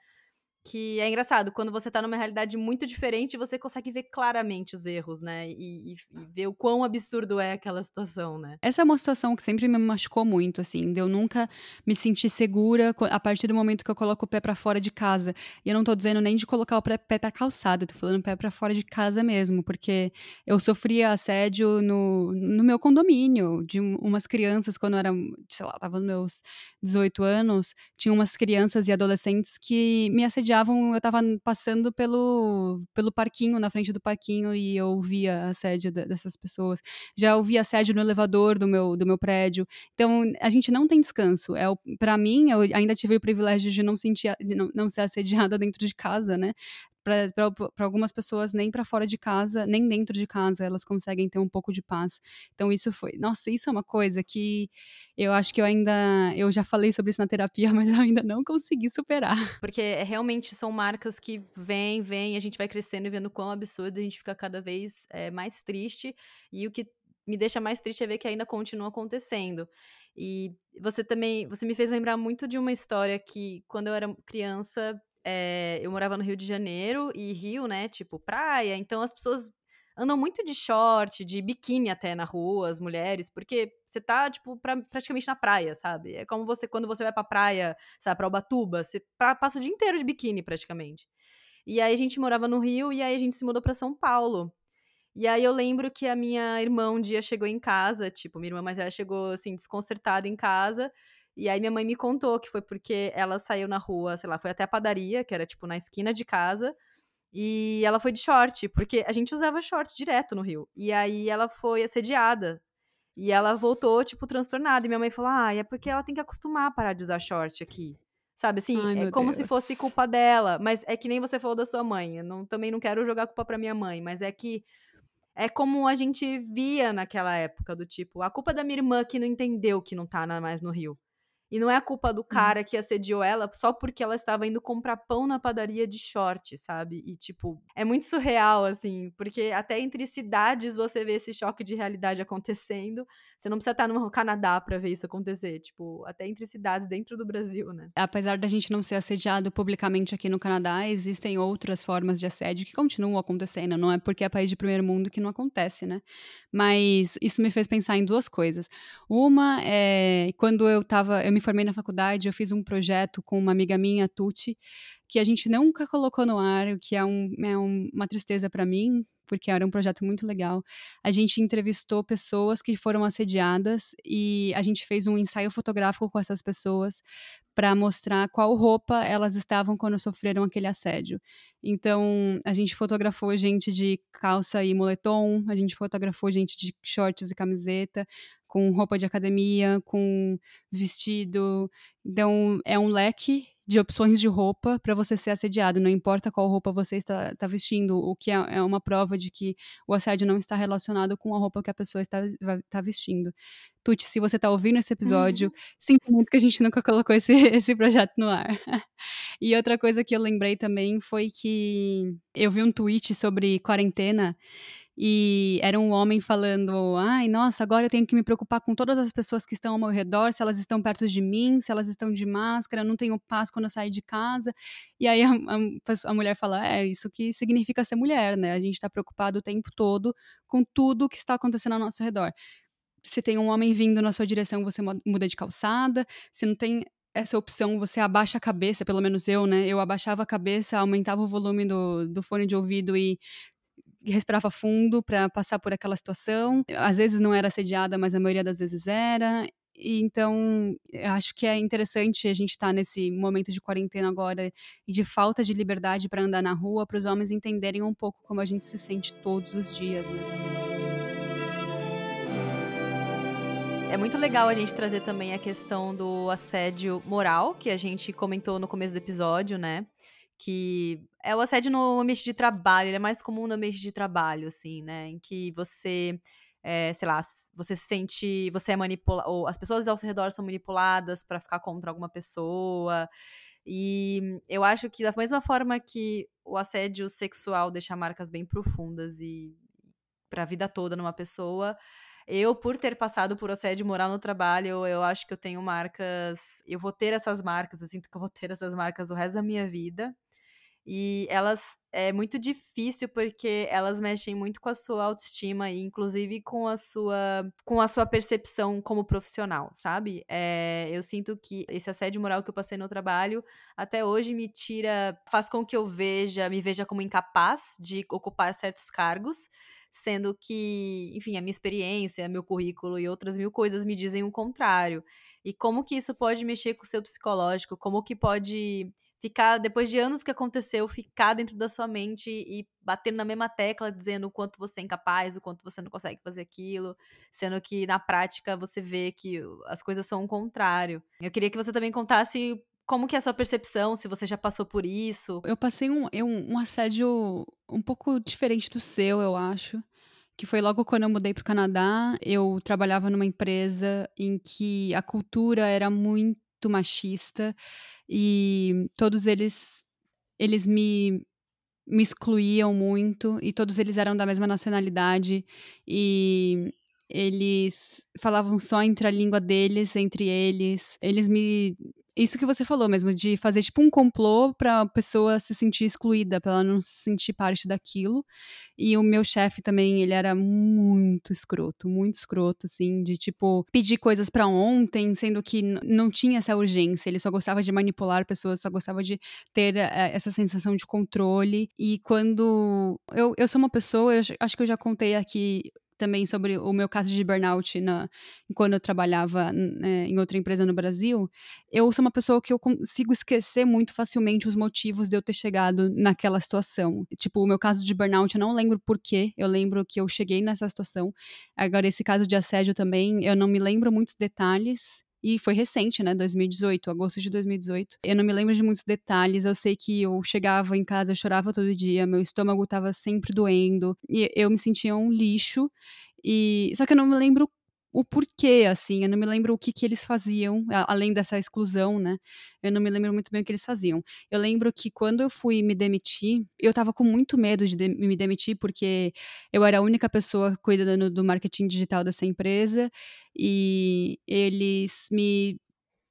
Que é engraçado, quando você tá numa realidade muito diferente, você consegue ver claramente os erros, né? E, e, e, ver o quão absurdo é aquela situação, né? Essa é uma situação que sempre me machucou muito, assim, de eu nunca me sentir segura a partir do momento que eu coloco o pé para fora de casa. E eu não tô dizendo nem de colocar o pé pra calçada, tô falando pé para fora de casa mesmo, porque eu sofria assédio no, no meu condomínio, de umas crianças, quando eu era, sei lá, tava nos meus 18 anos, tinha umas crianças e adolescentes que me assediavam assediavam, eu tava passando pelo, pelo parquinho, na frente do parquinho, e eu ouvia assédio dessas pessoas. Já ouvi assédio no elevador do meu, do meu prédio. Então, a gente não tem descanso. É, para mim, eu ainda tive o privilégio de não sentir, de não, não ser assediada dentro de casa, né? para algumas pessoas nem para fora de casa, nem dentro de casa elas conseguem ter um pouco de paz. Então isso foi, nossa, isso é uma coisa que eu acho que eu ainda, eu já falei sobre isso na terapia, mas eu ainda não consegui superar. Porque é, realmente são marcas que vêm, vêm, a gente vai crescendo e vendo quão absurdo a gente fica cada vez é, mais triste e o que me deixa mais triste é ver que ainda continua acontecendo. E você também, você me fez lembrar muito de uma história que quando eu era criança é, eu morava no Rio de Janeiro e Rio, né, tipo, praia, então as pessoas andam muito de short, de biquíni até na rua, as mulheres, porque você tá, tipo, pra, praticamente na praia, sabe? É como você, quando você vai pra praia, sabe, pra Ubatuba, você pra, passa o dia inteiro de biquíni, praticamente. E aí a gente morava no Rio e aí a gente se mudou pra São Paulo. E aí eu lembro que a minha irmã um dia chegou em casa, tipo, minha irmã mais velha chegou, assim, desconcertada em casa, e aí minha mãe me contou que foi porque ela saiu na rua, sei lá, foi até a padaria, que era tipo na esquina de casa, e ela foi de short, porque a gente usava short direto no Rio. E aí ela foi assediada. E ela voltou, tipo, transtornada. E minha mãe falou: Ah, é porque ela tem que acostumar a parar de usar short aqui. Sabe assim? Ai, é como Deus. se fosse culpa dela. Mas é que nem você falou da sua mãe. Eu não, também não quero jogar culpa pra minha mãe, mas é que é como a gente via naquela época, do tipo, a culpa da minha irmã que não entendeu que não tá mais no Rio. E não é a culpa do hum. cara que assediou ela só porque ela estava indo comprar pão na padaria de short, sabe? E, tipo, é muito surreal, assim, porque até entre cidades você vê esse choque de realidade acontecendo. Você não precisa estar no Canadá para ver isso acontecer, tipo, até entre cidades dentro do Brasil, né? Apesar da gente não ser assediado publicamente aqui no Canadá, existem outras formas de assédio que continuam acontecendo. Não é porque é país de primeiro mundo que não acontece, né? Mas isso me fez pensar em duas coisas. Uma é quando eu tava. Eu me formei na faculdade, eu fiz um projeto com uma amiga minha, Tuti, que a gente nunca colocou no ar, o que é, um, é um, uma tristeza para mim, porque era um projeto muito legal. A gente entrevistou pessoas que foram assediadas e a gente fez um ensaio fotográfico com essas pessoas para mostrar qual roupa elas estavam quando sofreram aquele assédio. Então, a gente fotografou gente de calça e moletom, a gente fotografou gente de shorts e camiseta, com roupa de academia, com vestido. Então, é um leque de opções de roupa para você ser assediado, não importa qual roupa você está, está vestindo, o que é, é, uma prova de que o assédio não está relacionado com a roupa que a pessoa está, está vestindo. Tuti, se você está ouvindo esse episódio, uhum. sinto muito que a gente nunca colocou esse, esse projeto no ar. e outra coisa que eu lembrei também foi que eu vi um tweet sobre quarentena e era um homem falando: ai, nossa, agora eu tenho que me preocupar com todas as pessoas que estão ao meu redor, se elas estão perto de mim, se elas estão de máscara, não tenho paz quando eu saio de casa. E aí a, a, a mulher fala: é isso que significa ser mulher, né? A gente está preocupado o tempo todo com tudo que está acontecendo ao nosso redor. Se tem um homem vindo na sua direção, você muda de calçada. Se não tem essa opção, você abaixa a cabeça, pelo menos eu, né? Eu abaixava a cabeça, aumentava o volume do, do fone de ouvido e respirava fundo para passar por aquela situação. Às vezes não era assediada, mas a maioria das vezes era. E então, acho que é interessante a gente estar tá nesse momento de quarentena agora e de falta de liberdade para andar na rua, para os homens entenderem um pouco como a gente se sente todos os dias. Né? É muito legal a gente trazer também a questão do assédio moral, que a gente comentou no começo do episódio, né? Que é o assédio no ambiente de trabalho, ele é mais comum no ambiente de trabalho, assim, né? Em que você, é, sei lá, você se sente, você é manipulado, ou as pessoas ao seu redor são manipuladas para ficar contra alguma pessoa. E eu acho que da mesma forma que o assédio sexual deixa marcas bem profundas e para a vida toda numa pessoa, eu, por ter passado por assédio moral no trabalho, eu acho que eu tenho marcas. Eu vou ter essas marcas, eu sinto que eu vou ter essas marcas o resto da minha vida. E elas é muito difícil porque elas mexem muito com a sua autoestima e inclusive com a sua com a sua percepção como profissional, sabe? É, eu sinto que esse assédio moral que eu passei no trabalho até hoje me tira, faz com que eu veja, me veja como incapaz de ocupar certos cargos sendo que, enfim, a minha experiência, meu currículo e outras mil coisas me dizem o contrário. E como que isso pode mexer com o seu psicológico, como que pode ficar, depois de anos que aconteceu, ficar dentro da sua mente e batendo na mesma tecla, dizendo o quanto você é incapaz, o quanto você não consegue fazer aquilo, sendo que na prática você vê que as coisas são o contrário. Eu queria que você também contasse como que é a sua percepção, se você já passou por isso. Eu passei um, um, um assédio um pouco diferente do seu, eu acho que foi logo quando eu mudei para o Canadá. Eu trabalhava numa empresa em que a cultura era muito machista e todos eles eles me me excluíam muito e todos eles eram da mesma nacionalidade e eles falavam só entre a língua deles, entre eles. Eles me isso que você falou mesmo, de fazer tipo um complô pra pessoa se sentir excluída, pra ela não se sentir parte daquilo. E o meu chefe também, ele era muito escroto, muito escroto, assim, de tipo, pedir coisas para ontem, sendo que não tinha essa urgência, ele só gostava de manipular pessoas, só gostava de ter uh, essa sensação de controle. E quando. Eu, eu sou uma pessoa, eu acho que eu já contei aqui também sobre o meu caso de burnout na, quando eu trabalhava né, em outra empresa no Brasil, eu sou uma pessoa que eu consigo esquecer muito facilmente os motivos de eu ter chegado naquela situação. Tipo, o meu caso de burnout, eu não lembro porquê, eu lembro que eu cheguei nessa situação. Agora, esse caso de assédio também, eu não me lembro muitos detalhes, e foi recente, né? 2018, agosto de 2018. Eu não me lembro de muitos detalhes. Eu sei que eu chegava em casa, chorava todo dia, meu estômago estava sempre doendo. E eu me sentia um lixo. E só que eu não me lembro o porquê, assim, eu não me lembro o que, que eles faziam, além dessa exclusão, né? Eu não me lembro muito bem o que eles faziam. Eu lembro que quando eu fui me demitir, eu tava com muito medo de, de me demitir, porque eu era a única pessoa cuidando do marketing digital dessa empresa, e eles me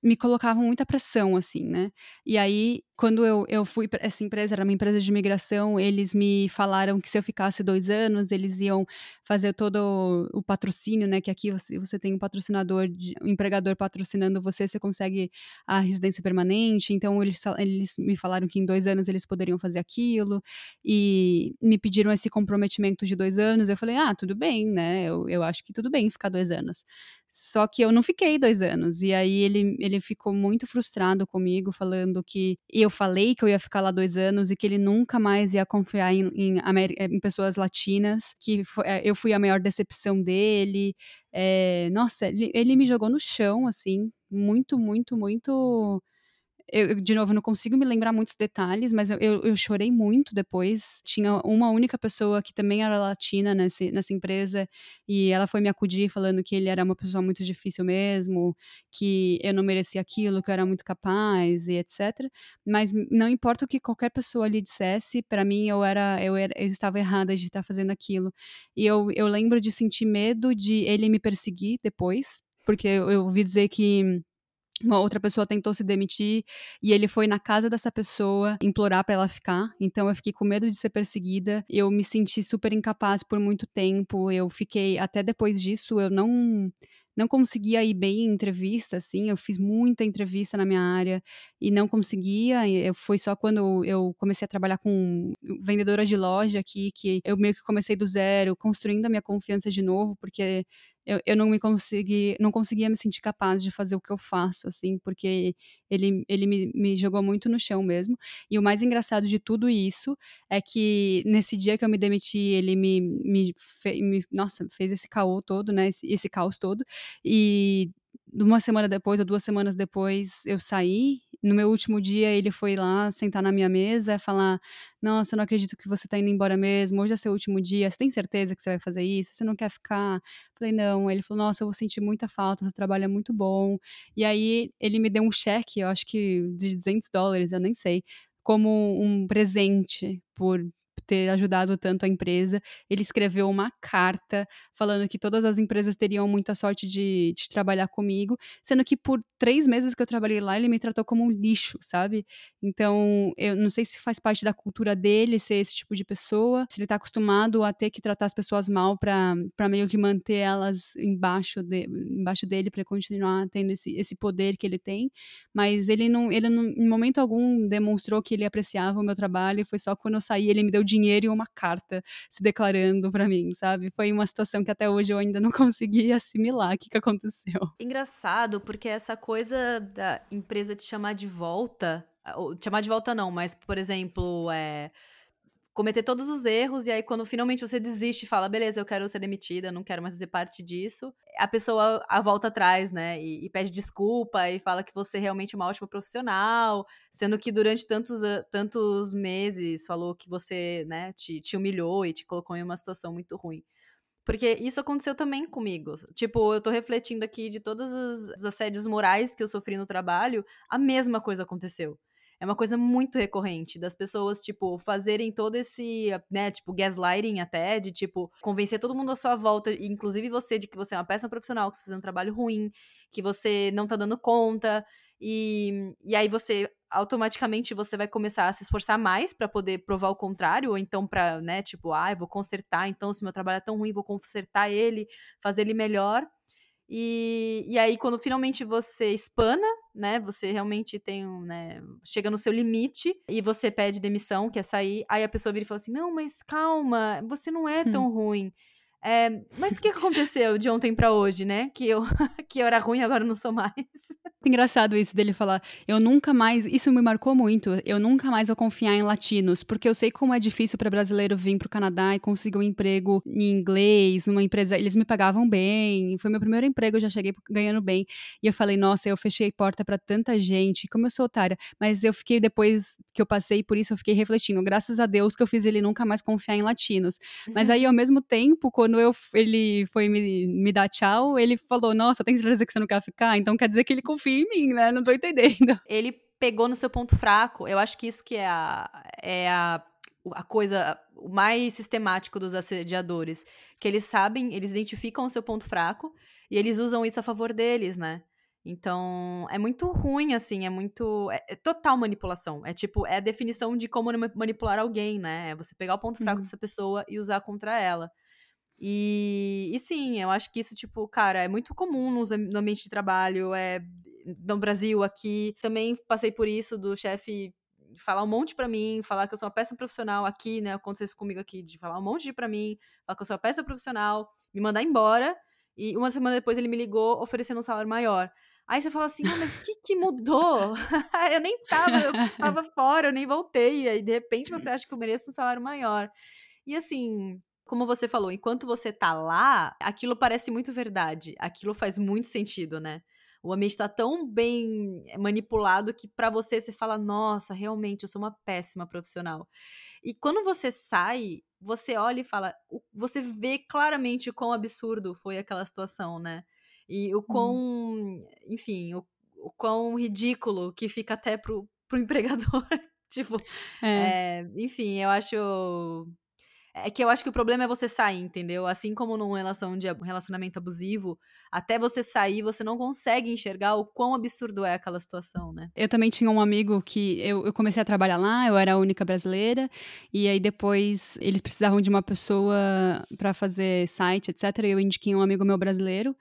me colocavam muita pressão, assim, né? E aí, quando eu, eu fui para essa empresa, era uma empresa de imigração, eles me falaram que se eu ficasse dois anos, eles iam fazer todo o patrocínio, né? Que aqui você, você tem um patrocinador, de, um empregador patrocinando você, você consegue a residência permanente. Então, eles, eles me falaram que em dois anos eles poderiam fazer aquilo e me pediram esse comprometimento de dois anos. Eu falei, ah, tudo bem, né? Eu, eu acho que tudo bem ficar dois anos. Só que eu não fiquei dois anos. E aí ele, ele ficou muito frustrado comigo, falando que eu falei que eu ia ficar lá dois anos e que ele nunca mais ia confiar em, em, em pessoas latinas, que foi, é, eu fui a maior decepção dele. É, nossa, ele, ele me jogou no chão, assim, muito, muito, muito eu, de novo, não consigo me lembrar muitos detalhes, mas eu, eu, eu, chorei muito depois. Tinha uma única pessoa que também era latina nessa empresa, e ela foi me acudir falando que ele era uma pessoa muito difícil mesmo, que eu não merecia aquilo, que eu era muito capaz e etc. Mas não importa o que qualquer pessoa lhe dissesse, para mim eu era, eu era, eu estava errada de estar fazendo aquilo. E eu, eu lembro de sentir medo de ele me perseguir depois, porque eu ouvi dizer que uma outra pessoa tentou se demitir e ele foi na casa dessa pessoa implorar para ela ficar. Então eu fiquei com medo de ser perseguida. Eu me senti super incapaz por muito tempo. Eu fiquei até depois disso, eu não não conseguia ir bem em entrevista, assim, eu fiz muita entrevista na minha área e não conseguia, eu, foi só quando eu comecei a trabalhar com vendedora de loja aqui, que eu meio que comecei do zero, construindo a minha confiança de novo, porque eu, eu não me consegui, não conseguia me sentir capaz de fazer o que eu faço, assim, porque ele, ele me, me jogou muito no chão mesmo. E o mais engraçado de tudo isso é que nesse dia que eu me demiti, ele me, me, fe, me nossa, fez esse caô todo, né, esse, esse caos todo, e uma semana depois ou duas semanas depois eu saí. No meu último dia, ele foi lá sentar na minha mesa e falar: Nossa, eu não acredito que você tá indo embora mesmo. Hoje é seu último dia. Você tem certeza que você vai fazer isso? Você não quer ficar? Falei: Não. Ele falou: Nossa, eu vou sentir muita falta. Seu trabalho é muito bom. E aí ele me deu um cheque, eu acho que de 200 dólares, eu nem sei, como um presente por ter ajudado tanto a empresa. Ele escreveu uma carta falando que todas as empresas teriam muita sorte de, de trabalhar comigo, sendo que por três meses que eu trabalhei lá, ele me tratou como um lixo, sabe? Então, eu não sei se faz parte da cultura dele ser esse tipo de pessoa, se ele tá acostumado a ter que tratar as pessoas mal para meio que manter elas embaixo, de, embaixo dele para continuar tendo esse, esse poder que ele tem, mas ele não, ele não, em momento algum demonstrou que ele apreciava o meu trabalho, foi só quando eu saí ele me deu dinheiro e uma carta se declarando para mim, sabe? Foi uma situação que até hoje eu ainda não consegui assimilar o que, que aconteceu. Engraçado, porque essa coisa da empresa te chamar de volta chamar de volta não, mas, por exemplo, é, cometer todos os erros e aí quando finalmente você desiste e fala, beleza, eu quero ser demitida, não quero mais fazer parte disso, a pessoa a volta atrás, né, e, e, pede desculpa e fala que você realmente é uma ótima profissional, sendo que durante tantos, tantos meses falou que você, né, te, te humilhou e te colocou em uma situação muito ruim. Porque isso aconteceu também comigo. Tipo, eu tô refletindo aqui de todos os assédios morais que eu sofri no trabalho, a mesma coisa aconteceu é uma coisa muito recorrente das pessoas, tipo, fazerem todo esse, né, tipo, gaslighting até, de, tipo, convencer todo mundo à sua volta, inclusive você, de que você é uma péssima profissional, que você faz um trabalho ruim, que você não tá dando conta, e, e aí você automaticamente você vai começar a se esforçar mais para poder provar o contrário, ou então para, né, tipo, ah, eu vou consertar, então se meu trabalho é tão ruim, vou consertar ele, fazer ele melhor. E, e aí, quando finalmente você espana, né? Você realmente tem um, né? Chega no seu limite e você pede demissão, quer sair. Aí a pessoa vira e fala assim: Não, mas calma, você não é tão hum. ruim. É, mas o que aconteceu de ontem para hoje, né? Que eu, que eu era ruim agora não sou mais. Engraçado isso dele falar, eu nunca mais, isso me marcou muito, eu nunca mais vou confiar em latinos, porque eu sei como é difícil para brasileiro vir pro Canadá e conseguir um emprego em inglês, numa empresa, eles me pagavam bem, foi meu primeiro emprego, eu já cheguei ganhando bem. E eu falei, nossa, eu fechei porta para tanta gente, como eu sou otária, mas eu fiquei depois que eu passei por isso, eu fiquei refletindo, graças a Deus que eu fiz ele nunca mais confiar em latinos. Mas aí ao mesmo tempo, quando eu, ele foi me, me dar tchau, ele falou: Nossa, tem certeza que você não quer ficar? Então quer dizer que ele confia em mim, né? Não tô entendendo. Ele pegou no seu ponto fraco. Eu acho que isso que é a, é a, a coisa o mais sistemático dos assediadores. Que eles sabem, eles identificam o seu ponto fraco e eles usam isso a favor deles, né? Então, é muito ruim, assim, é muito. É, é, total manipulação. É tipo, é a definição de como manipular alguém, né? É você pegar o ponto fraco uhum. dessa pessoa e usar contra ela. E, e sim, eu acho que isso, tipo, cara, é muito comum no, no ambiente de trabalho, é no Brasil, aqui. Também passei por isso do chefe falar um monte para mim, falar que eu sou uma péssima profissional aqui, né? Aconteceu isso comigo aqui, de falar um monte de pra mim, falar que eu sou uma péssima profissional, me mandar embora. E uma semana depois ele me ligou oferecendo um salário maior. Aí você fala assim, ah, mas o que, que mudou? eu nem tava, eu tava fora, eu nem voltei. E aí, de repente, você acha que eu mereço um salário maior. E assim, como você falou, enquanto você tá lá, aquilo parece muito verdade. Aquilo faz muito sentido, né? O ambiente tá tão bem manipulado que para você você fala: "Nossa, realmente eu sou uma péssima profissional". E quando você sai, você olha e fala, você vê claramente o quão absurdo foi aquela situação, né? E o quão, hum. enfim, o, o quão ridículo que fica até pro, pro empregador. tipo, é. É, enfim, eu acho é que eu acho que o problema é você sair, entendeu? Assim como num relação de relacionamento abusivo, até você sair, você não consegue enxergar o quão absurdo é aquela situação, né? Eu também tinha um amigo que eu, eu comecei a trabalhar lá, eu era a única brasileira, e aí depois eles precisavam de uma pessoa para fazer site, etc. E eu indiquei um amigo meu brasileiro.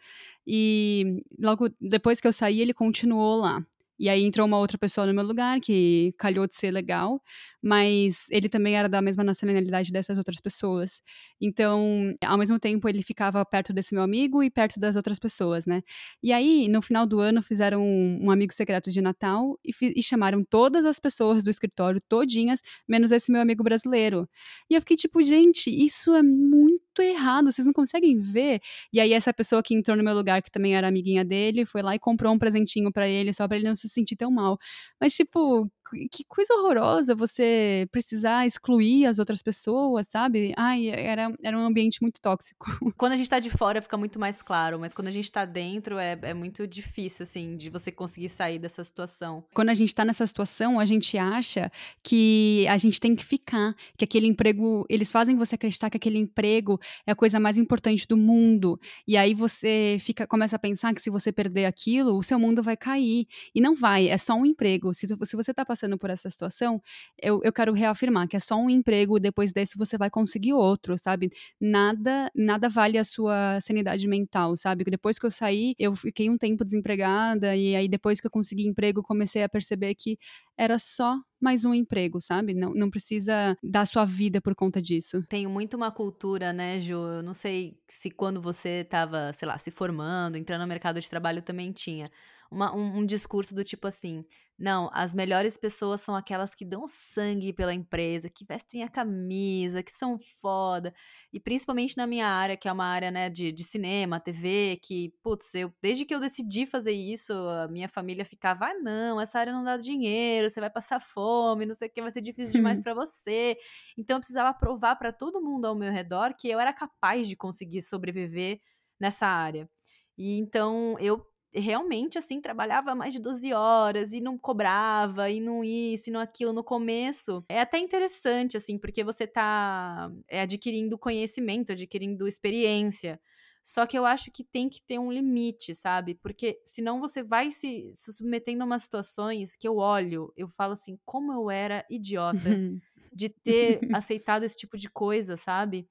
E logo depois que eu saí, ele continuou lá. E aí entrou uma outra pessoa no meu lugar, que calhou de ser legal, mas ele também era da mesma nacionalidade dessas outras pessoas. Então, ao mesmo tempo, ele ficava perto desse meu amigo e perto das outras pessoas, né? E aí, no final do ano, fizeram um, um amigo secreto de Natal e, e, chamaram todas as pessoas do escritório, todinhas, menos esse meu amigo brasileiro. E eu fiquei tipo, gente, isso é muito errado, vocês não conseguem ver? E aí, essa pessoa que entrou no meu lugar, que também era amiguinha dele, foi lá e comprou um presentinho para ele, só pra ele não se sentir tão mal. Mas, tipo, que coisa horrorosa você precisar excluir as outras pessoas, sabe? Ai, era, era um ambiente muito tóxico. Quando a gente tá de fora fica muito mais claro, mas quando a gente tá dentro é, é muito difícil, assim, de você conseguir sair dessa situação. Quando a gente tá nessa situação, a gente acha que a gente tem que ficar, que aquele emprego, eles fazem você acreditar que aquele emprego é a coisa mais importante do mundo. E aí você fica, começa a pensar que se você perder aquilo, o seu mundo vai cair. E não vai, é só um emprego. Se, se você tá passando por essa situação, eu, eu quero reafirmar que é só um emprego, depois desse você vai conseguir outro, sabe? Nada, nada vale a sua sanidade mental, sabe? Depois que eu saí, eu fiquei um tempo desempregada, e aí depois que eu consegui emprego, comecei a perceber que era só mais um emprego, sabe? Não, não precisa dar sua vida por conta disso. Tem muito uma cultura, né, Ju? Eu não sei se quando você estava, sei lá, se formando, entrando no mercado de trabalho também tinha uma, um, um, discurso do tipo assim: Não, as melhores pessoas são aquelas que dão sangue pela empresa, que vestem a camisa, que são foda. E principalmente na minha área, que é uma área, né, de, de cinema, TV, que, putz, eu, desde que eu decidi fazer isso, a minha família ficava, ah, não, essa área não dá dinheiro, você vai passar fome, não sei o que, vai ser difícil demais para você. Então eu precisava provar para todo mundo ao meu redor que eu era capaz de conseguir sobreviver nessa área. E então eu realmente, assim, trabalhava mais de 12 horas e não cobrava, e não isso, e não aquilo no começo. É até interessante, assim, porque você tá é, adquirindo conhecimento, adquirindo experiência. Só que eu acho que tem que ter um limite, sabe? Porque senão você vai se, se submetendo a umas situações que eu olho, eu falo assim, como eu era idiota de ter aceitado esse tipo de coisa, sabe?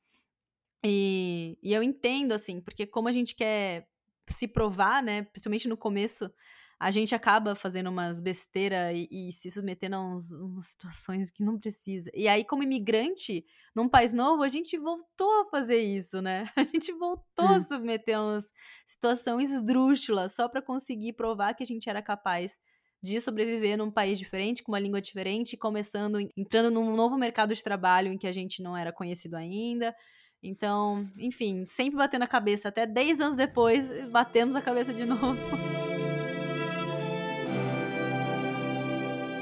E, e eu entendo, assim, porque como a gente quer se provar, né? Principalmente no começo, a gente acaba fazendo umas besteiras e, e, se submetendo a uns, umas situações que não precisa. E aí, como imigrante, num país novo, a gente voltou a fazer isso, né? A gente voltou hum. a submeter a umas situações esdrúxulas só para conseguir provar que a gente era capaz de sobreviver num país diferente, com uma língua diferente, começando, entrando num novo mercado de trabalho em que a gente não era conhecido ainda. Então, enfim, sempre batendo a cabeça. Até 10 anos depois, batemos a cabeça de novo.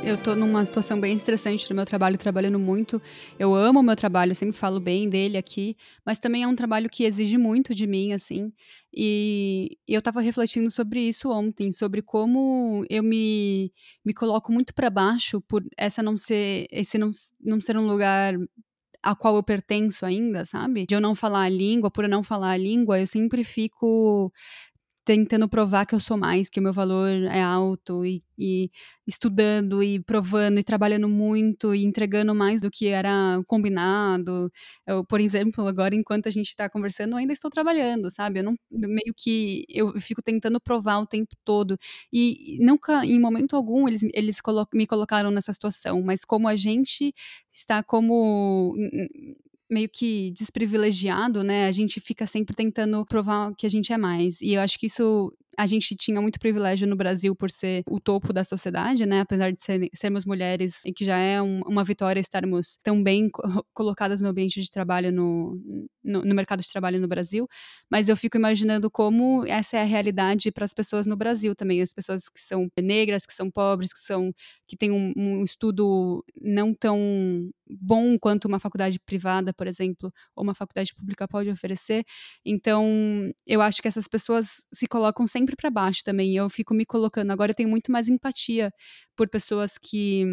Eu tô numa situação bem estressante no meu trabalho, trabalhando muito. Eu amo o meu trabalho, sempre falo bem dele aqui, mas também é um trabalho que exige muito de mim, assim. E eu tava refletindo sobre isso ontem, sobre como eu me, me coloco muito para baixo por essa não ser, esse não, não ser um lugar a qual eu pertenço ainda, sabe? De eu não falar a língua, por eu não falar a língua, eu sempre fico tentando provar que eu sou mais, que o meu valor é alto e, e, estudando e provando e trabalhando muito e entregando mais do que era combinado. Eu, por exemplo, agora enquanto a gente está conversando, eu ainda estou trabalhando, sabe? Eu não meio que eu fico tentando provar o tempo todo e nunca, em momento algum, eles, eles colo me colocaram nessa situação. Mas como a gente está como meio que desprivilegiado, né? A gente fica sempre tentando provar que a gente é mais. E eu acho que isso a gente tinha muito privilégio no Brasil por ser o topo da sociedade, né? Apesar de ser, sermos mulheres e que já é um, uma vitória estarmos tão bem colocadas no ambiente de trabalho no, no, no, mercado de trabalho no Brasil. Mas eu fico imaginando como essa é a realidade para as pessoas no Brasil também, as pessoas que são negras, que são pobres, que são que têm um, um estudo não tão bom quanto uma faculdade privada, por exemplo, ou uma faculdade pública pode oferecer. Então, eu acho que essas pessoas se colocam sem sempre para baixo também. Eu fico me colocando. Agora eu tenho muito mais empatia por pessoas que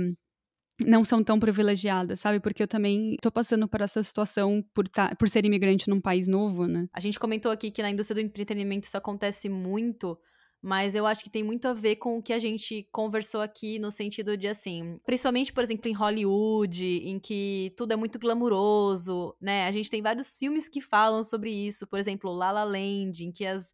não são tão privilegiadas, sabe? Porque eu também tô passando por essa situação por, tá, por ser imigrante num país novo, né? A gente comentou aqui que na indústria do entretenimento isso acontece muito, mas eu acho que tem muito a ver com o que a gente conversou aqui no sentido de assim, principalmente, por exemplo, em Hollywood, em que tudo é muito glamuroso, né? A gente tem vários filmes que falam sobre isso, por exemplo, La La Land, em que as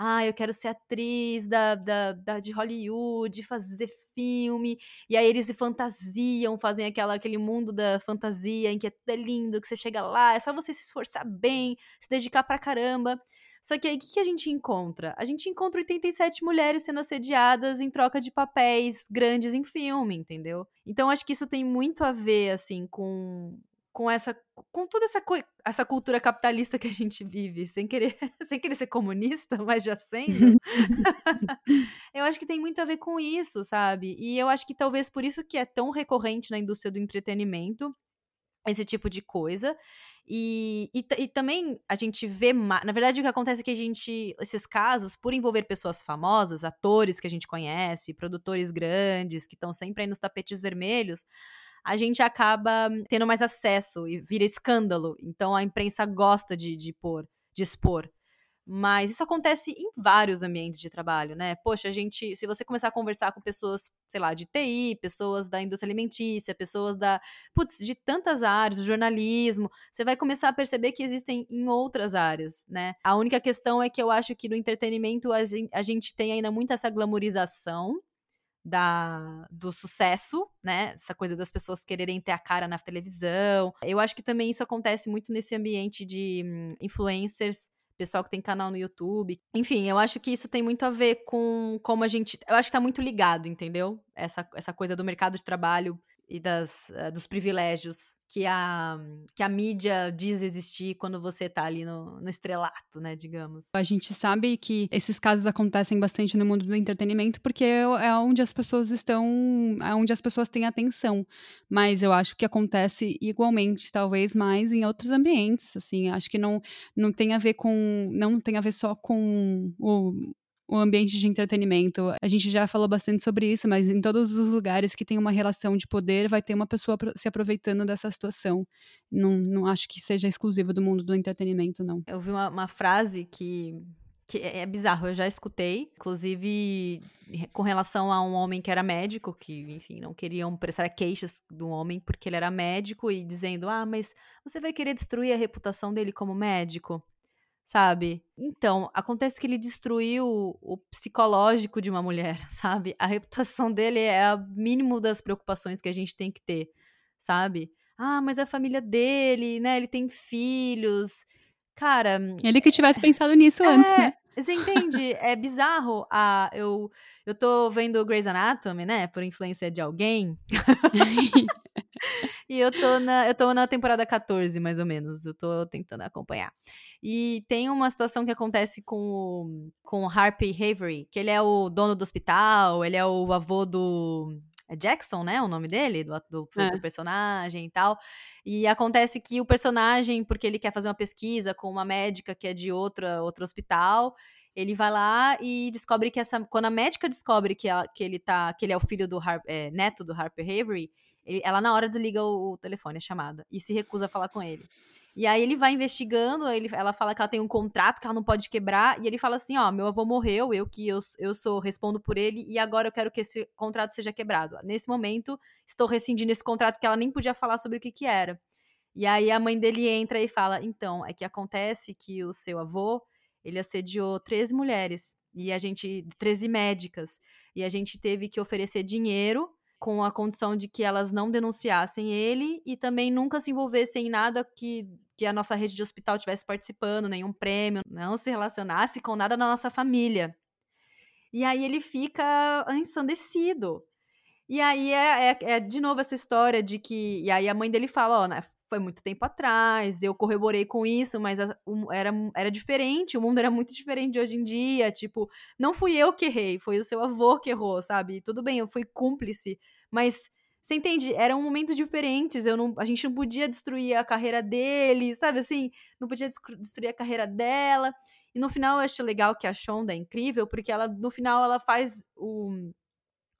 ah, eu quero ser atriz da, da, da, de Hollywood, fazer filme, e aí eles se fantasiam, fazem aquela, aquele mundo da fantasia em que é tudo lindo, que você chega lá, é só você se esforçar bem, se dedicar pra caramba. Só que aí o que, que a gente encontra? A gente encontra 87 mulheres sendo assediadas em troca de papéis grandes em filme, entendeu? Então acho que isso tem muito a ver, assim, com com essa com toda essa, essa cultura capitalista que a gente vive, sem querer, sem querer ser comunista, mas já sendo. eu acho que tem muito a ver com isso, sabe? E eu acho que talvez por isso que é tão recorrente na indústria do entretenimento esse tipo de coisa. E, e, e, também a gente vê. Na verdade, o que acontece é que a gente. Esses casos, por envolver pessoas famosas, atores que a gente conhece, produtores grandes, que estão sempre aí nos tapetes vermelhos, a gente acaba tendo mais acesso e vira escândalo. Então a imprensa gosta de, de pôr, de expor. Mas isso acontece em vários ambientes de trabalho, né? Poxa, a gente, se você começar a conversar com pessoas, sei lá, de TI, pessoas da indústria alimentícia, pessoas da, putz, de tantas áreas, do jornalismo, você vai começar a perceber que existem em outras áreas, né? A única questão é que eu acho que no entretenimento a gente tem ainda muito essa glamorização da, do sucesso, né? Essa coisa das pessoas quererem ter a cara na televisão. Eu acho que também isso acontece muito nesse ambiente de hum, influencers pessoal que tem canal no YouTube. Enfim, eu acho que isso tem muito a ver com como a gente. Eu acho que tá muito ligado, entendeu? Essa, essa coisa do mercado de trabalho e das, uh, dos privilégios que a, que a mídia diz existir quando você tá ali no, no, estrelato, né, digamos. A gente sabe que esses casos acontecem bastante no mundo do entretenimento porque é, é onde as pessoas estão, é onde as pessoas têm atenção, mas eu acho que acontece igualmente, talvez mais em outros ambientes, assim, acho que não, não tem a ver com, não tem a ver só com o o ambiente de entretenimento. A gente já falou bastante sobre isso, mas em todos os lugares que tem uma relação de poder, vai ter uma pessoa se aproveitando dessa situação. Não, não acho que seja exclusivo do mundo do entretenimento, não. Eu vi uma, uma frase que que é, é bizarro, eu já escutei, inclusive com relação a um homem que era médico, que, enfim, não queriam prestar queixas do homem porque ele era médico e dizendo: "Ah, mas você vai querer destruir a reputação dele como médico?" Sabe? Então, acontece que ele destruiu o psicológico de uma mulher, sabe? A reputação dele é o mínimo das preocupações que a gente tem que ter, sabe? Ah, mas a família dele, né? Ele tem filhos. Cara. Ele que tivesse pensado nisso é, antes, né? Você entende? É bizarro. Ah, eu, eu tô vendo Grey's Anatomy, né? Por influência de alguém. e eu tô, na, eu tô na temporada 14, mais ou menos. Eu tô tentando acompanhar. E tem uma situação que acontece com o, com o Harpy Havery, que ele é o dono do hospital, ele é o avô do. É Jackson, né? O nome dele, do, do, do é. personagem e tal. E acontece que o personagem, porque ele quer fazer uma pesquisa com uma médica que é de outra, outro hospital, ele vai lá e descobre que essa. Quando a médica descobre que, ela, que ele tá. que ele é o filho do Har, é, neto do Harper Havery, ele, ela na hora desliga o, o, telefone, a chamada, e se recusa a falar com ele. E aí ele vai investigando, ele, ela fala que ela tem um contrato que ela não pode quebrar, e ele fala assim, ó, meu avô morreu, eu que eu, eu sou, respondo por ele, e agora eu quero que esse contrato seja quebrado. Nesse momento, estou rescindindo esse contrato que ela nem podia falar sobre o que que era. E aí a mãe dele entra e fala, então, é que acontece que o seu avô, ele assediou 13 mulheres, e a gente, 13 médicas, e a gente teve que oferecer dinheiro com a condição de que elas não denunciassem ele e também nunca se envolvessem em nada que, que a nossa rede de hospital estivesse participando, nenhum prêmio, não se relacionasse com nada da nossa família. E aí ele fica ensandecido. E aí é, é, é, de novo essa história de que. E aí a mãe dele fala: ó, né, foi muito tempo atrás, eu corroborei com isso, mas a, um, era, era diferente, o mundo era muito diferente de hoje em dia. Tipo, não fui eu que errei, foi o seu avô que errou, sabe? Tudo bem, eu fui cúmplice, mas você entende? Eram momentos diferentes. Eu não, a gente não podia destruir a carreira dele, sabe assim? Não podia destruir a carreira dela. E no final eu acho legal que a Shonda é incrível, porque ela no final ela faz o,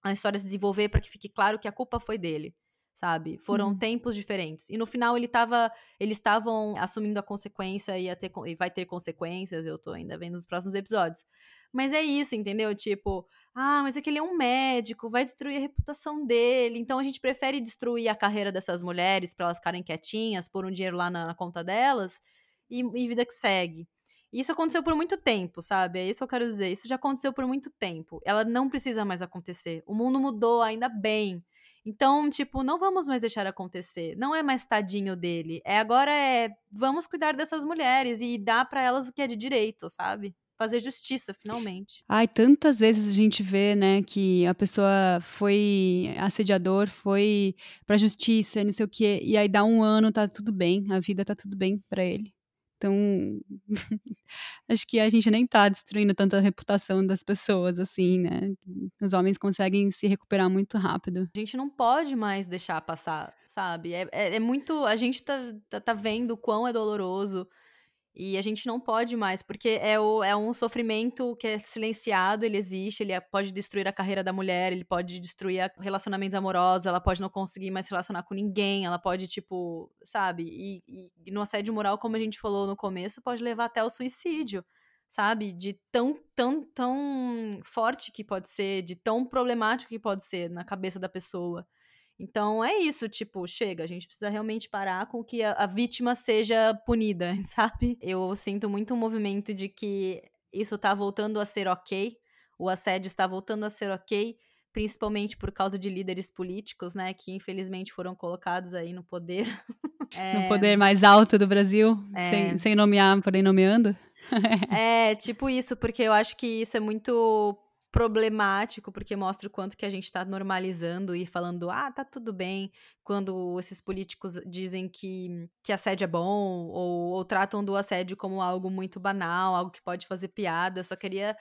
a história se desenvolver para que fique claro que a culpa foi dele sabe? Foram uhum. tempos diferentes. E no final ele tava, eles estavam assumindo a consequência e, ter, e vai ter consequências, eu tô ainda vendo nos próximos episódios. Mas é isso, entendeu? Tipo, ah, mas é que ele é um médico, vai destruir a reputação dele. Então a gente prefere destruir a carreira dessas mulheres para elas ficarem quietinhas, pôr um dinheiro lá na, na conta delas e, e vida que segue. Isso aconteceu por muito tempo, sabe? É isso que eu quero dizer. Isso já aconteceu por muito tempo. Ela não precisa mais acontecer. O mundo mudou, ainda bem. Então, tipo, não vamos mais deixar acontecer. Não é mais tadinho dele. É agora é vamos cuidar dessas mulheres e dar para elas o que é de direito, sabe? Fazer justiça, finalmente. Ai, tantas vezes a gente vê, né, que a pessoa foi assediador, foi pra justiça, não sei o quê, e aí dá um ano, tá tudo bem, a vida tá tudo bem para ele. Então, acho que a gente nem tá destruindo tanta reputação das pessoas, assim, né? Os homens conseguem se recuperar muito rápido. A gente não pode mais deixar passar, sabe? É, é, é muito. A gente tá, tá, tá vendo o quão é doloroso e a gente não pode mais, porque é, o, é um sofrimento que é silenciado, ele existe, ele é, pode destruir a carreira da mulher, ele pode destruir relacionamentos amorosos, ela pode não conseguir mais se relacionar com ninguém, ela pode, tipo, sabe? E, e, e no assédio moral, como a gente falou no começo, pode levar até o suicídio, sabe? De tão, tão, tão forte que pode ser, de tão problemático que pode ser na cabeça da pessoa. Então é isso, tipo, chega, a gente precisa realmente parar com que a, a vítima seja punida, sabe? Eu sinto muito um movimento de que isso tá voltando a ser ok, o assédio está voltando a ser ok, principalmente por causa de líderes políticos, né, que infelizmente foram colocados aí no poder. é... No poder mais alto do Brasil, é... sem, sem nomear, porém nomeando. é, tipo isso, porque eu acho que isso é muito problemático, porque mostra o quanto que a gente está normalizando e falando, ah, tá tudo bem, quando esses políticos dizem que, que assédio é bom, ou, ou tratam do assédio como algo muito banal, algo que pode fazer piada. Eu só queria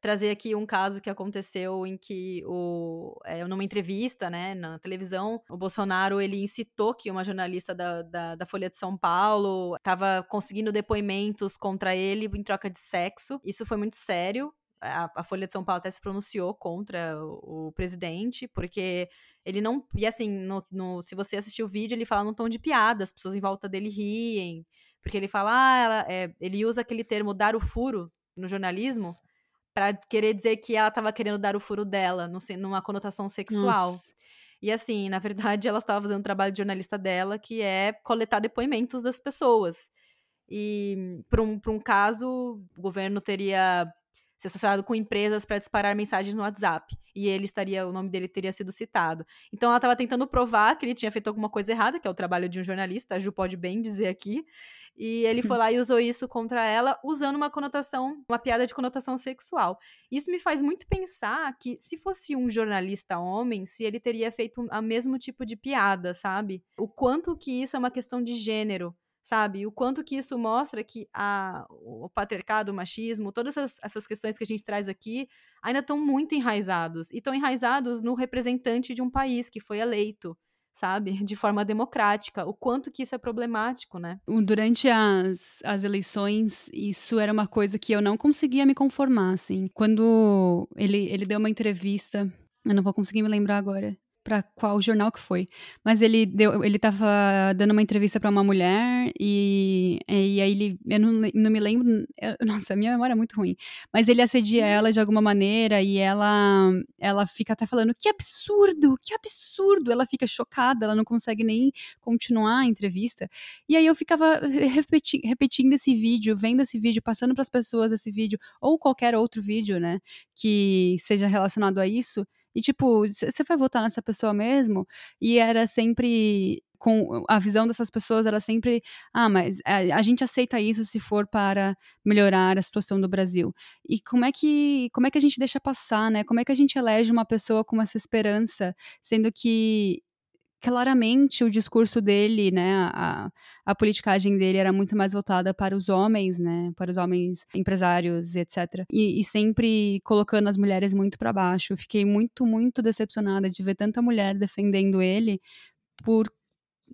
trazer aqui um caso que aconteceu em que o é, numa entrevista, né, na televisão, o Bolsonaro ele incitou que uma jornalista da, da, da Folha de São Paulo estava conseguindo depoimentos contra ele em troca de sexo. Isso foi muito sério a, a, Folha de São Paulo até se pronunciou contra o, o presidente, porque ele não. E assim, no, no, se você assistir o vídeo, ele fala num tom de piada, as pessoas em volta dele riem, porque ele fala, ah, ela, é, ele usa aquele termo dar o furo no jornalismo para querer dizer que ela estava querendo dar o furo dela, numa conotação sexual. Nossa. E assim, na verdade, ela estava fazendo o trabalho de jornalista dela, que é coletar depoimentos das pessoas. E para um, um caso, o governo teria se associado com empresas para disparar mensagens no WhatsApp. E ele estaria, o nome dele teria sido citado. Então ela estava tentando provar que ele tinha feito alguma coisa errada, que é o trabalho de um jornalista, a Ju pode bem dizer aqui. E ele foi lá e usou isso contra ela, usando uma conotação, uma piada de conotação sexual. Isso me faz muito pensar que se fosse um jornalista homem, se ele teria feito o mesmo tipo de piada, sabe? O quanto que isso é uma questão de gênero sabe? O quanto que isso mostra que a, o patriarcado, o machismo, todas essas, essas questões que a gente traz aqui ainda estão muito enraizados. E estão enraizados no representante de um país que foi eleito, sabe? De forma democrática. O quanto que isso é problemático, né? Durante as, as eleições, isso era uma coisa que eu não conseguia me conformar, assim. Quando ele, ele deu uma entrevista, eu não vou conseguir me lembrar agora para qual jornal que foi. Mas ele deu, ele tava dando uma entrevista para uma mulher e, e aí ele, eu não, não me lembro, eu, nossa, minha memória é muito ruim. Mas ele assedia uhum. ela de alguma maneira e ela, ela fica até falando que absurdo, que absurdo. Ela fica chocada, ela não consegue nem continuar a entrevista. E aí eu ficava repeti repetindo esse vídeo, vendo esse vídeo, passando para as pessoas esse vídeo ou qualquer outro vídeo, né, que seja relacionado a isso. E, tipo, você vai votar nessa pessoa mesmo? E era sempre. Com a visão dessas pessoas era sempre, ah, mas a, a, gente aceita isso se for para melhorar a situação do Brasil. E como é que como é que a gente deixa passar, né? Como é que a gente elege uma pessoa com essa esperança, sendo que claramente o discurso dele, né, a, a politicagem dele era muito mais voltada para os homens, né, para os homens empresários, etc. E, e sempre colocando as mulheres muito para baixo. Fiquei muito, muito decepcionada de ver tanta mulher defendendo ele por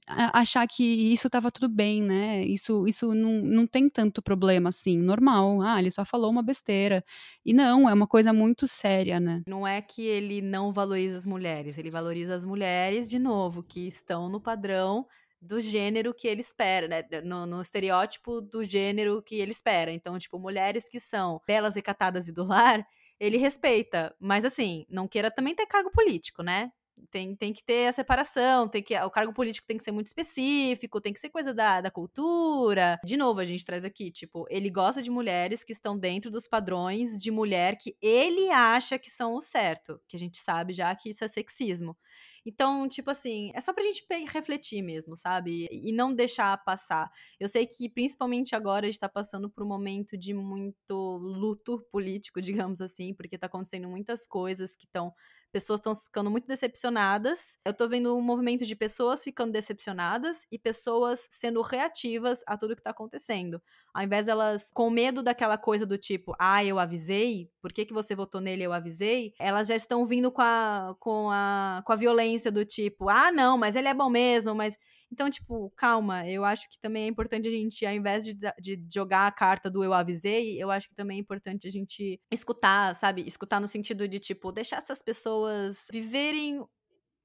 achar que isso estava tudo bem, né? Isso, isso não, não tem tanto problema assim, normal. Ah, ele só falou uma besteira. E não, é uma coisa muito séria, né? Não é que ele não valoriza as mulheres, ele valoriza as mulheres, de novo, que estão no padrão do gênero que ele espera, né? No, no, estereótipo do gênero que ele espera. Então, tipo, mulheres que são belas, recatadas e do lar, ele respeita. Mas, assim, não queira também ter cargo político, né? Tem, tem que ter a separação, tem que o cargo político tem que ser muito específico, tem que ser coisa da, da cultura. De novo, a gente traz aqui, tipo, ele gosta de mulheres que estão dentro dos padrões de mulher que ele acha que são o certo, que a gente sabe já que isso é sexismo. Então, tipo assim, é só pra gente refletir mesmo, sabe? E não deixar passar. Eu sei que, principalmente agora, a gente tá passando por um momento de muito luto político, digamos assim, porque tá acontecendo muitas coisas que estão pessoas estão ficando muito decepcionadas. Eu tô vendo um movimento de pessoas ficando decepcionadas e pessoas sendo reativas a tudo que tá acontecendo. Ao invés delas, com medo daquela coisa do tipo, ah, eu avisei, por que, que você votou nele, eu avisei, elas já estão vindo com a, com a, com a violência do tipo, ah, não, mas ele é bom mesmo, mas. Então, tipo, calma, eu acho que também é importante a gente, ao invés de, de jogar a carta do eu avisei, eu acho que também é importante a gente escutar, sabe? Escutar no sentido de, tipo, deixar essas pessoas viverem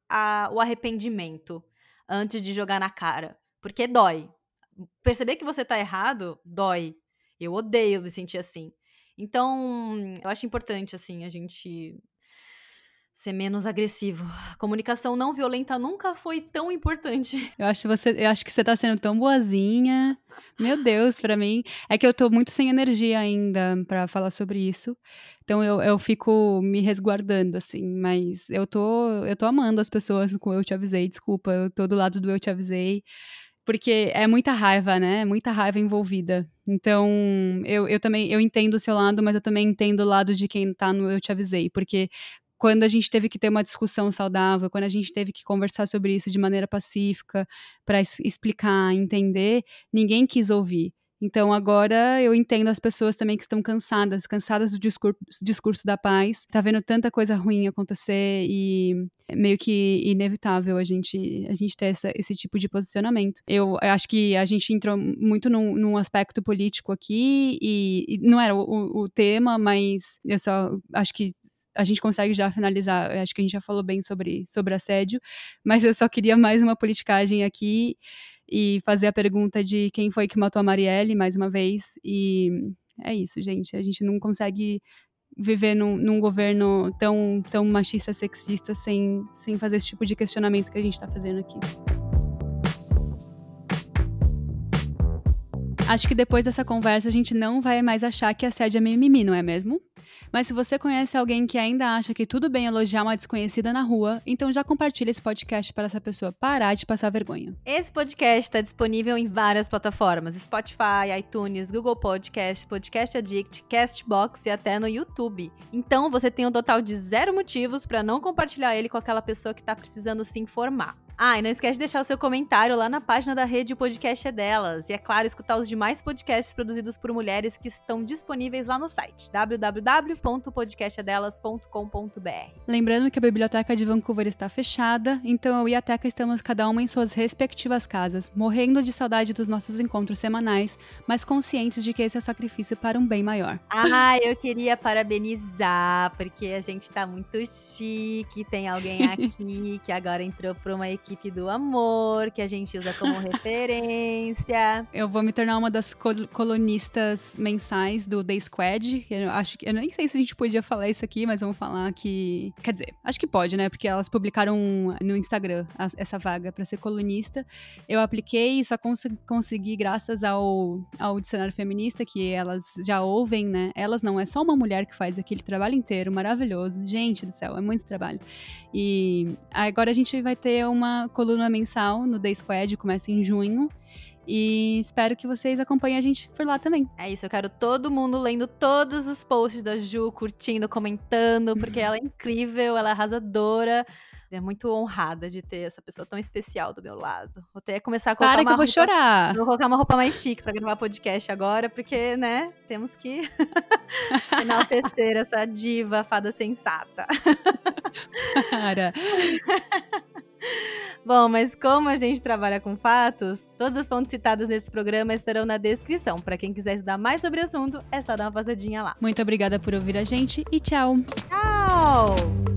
a, o arrependimento antes de jogar na cara. Porque dói. Perceber que você tá errado, dói. Eu odeio me sentir assim. Então, eu acho importante, assim, a gente ser menos agressivo. Comunicação não violenta nunca foi tão importante. Eu acho você, eu acho que você tá sendo tão boazinha. Meu Deus, para mim é que eu tô muito sem energia ainda para falar sobre isso. Então eu, eu fico me resguardando assim, mas eu tô eu tô amando as pessoas com eu te avisei, desculpa, eu tô do lado do eu te avisei. porque é muita raiva, né? Muita raiva envolvida. Então, eu, eu também eu entendo o seu lado, mas eu também entendo o lado de quem tá no Eu Te Avisei, porque quando a gente teve que ter uma discussão saudável, quando a gente teve que conversar sobre isso de maneira pacífica, para explicar, entender, ninguém quis ouvir. Então agora eu entendo as pessoas também que estão cansadas, cansadas do discurso, discurso da paz, tá vendo tanta coisa ruim acontecer e é meio que inevitável a gente a gente ter essa, esse tipo de posicionamento. Eu, eu acho que a gente entrou muito num, num aspecto político aqui e, e não era o, o tema, mas eu só acho que a gente consegue já finalizar. Acho que a gente já falou bem sobre, sobre assédio, mas eu só queria mais uma politicagem aqui e fazer a pergunta de quem foi que matou a Marielle, mais uma vez. E é isso, gente. A gente não consegue viver num, num governo tão, tão machista, sexista, sem, sem fazer esse tipo de questionamento que a gente está fazendo aqui. Acho que depois dessa conversa a gente não vai mais achar que assédio é mimimi, não é mesmo? Mas se você conhece alguém que ainda acha que tudo bem elogiar uma desconhecida na rua, então já compartilha esse podcast para essa pessoa parar de passar vergonha. Esse podcast está disponível em várias plataformas: Spotify, iTunes, Google Podcast, Podcast Addict, Castbox e até no YouTube. Então você tem um total de zero motivos para não compartilhar ele com aquela pessoa que está precisando se informar. Ah, e não esquece de deixar o seu comentário lá na página da rede O Podcast é Delas. E é claro, escutar os demais podcasts produzidos por mulheres que estão disponíveis lá no site www.podcastadelas.com.br. Lembrando que a biblioteca de Vancouver está fechada, então eu e a Teca estamos cada uma em suas respectivas casas, morrendo de saudade dos nossos encontros semanais, mas conscientes de que esse é o sacrifício para um bem maior. Ah, eu queria parabenizar, porque a gente tá muito chique, tem alguém aqui que agora entrou para uma equipe equipe do amor, que a gente usa como referência. Eu vou me tornar uma das colunistas mensais do The Squad. Eu acho que eu nem sei se a gente podia falar isso aqui, mas vamos falar que, quer dizer, acho que pode, né? Porque elas publicaram no Instagram essa vaga para ser colunista. Eu apliquei e só cons consegui graças ao, ao dicionário feminista que elas já ouvem, né? Elas não é só uma mulher que faz aquele trabalho inteiro, maravilhoso. Gente do céu, é muito trabalho. E agora a gente vai ter uma coluna mensal no The Squad, começa em junho. E espero que vocês acompanhem a gente por lá também. É isso, eu quero todo mundo lendo todos os posts da Ju, curtindo, comentando, porque ela é incrível, ela é arrasadora. É muito honrada de ter essa pessoa tão especial do meu lado. Vou até começar a colocar Para que uma eu vou roupa, chorar. Vou colocar uma roupa mais chique para gravar podcast agora, porque, né, temos que enaltecer essa diva fada sensata. Para. Bom, mas como a gente trabalha com fatos, todas as fontes citadas nesse programa estarão na descrição. Para quem quiser estudar mais sobre o assunto, é só dar uma passadinha lá. Muito obrigada por ouvir a gente e tchau. Tchau!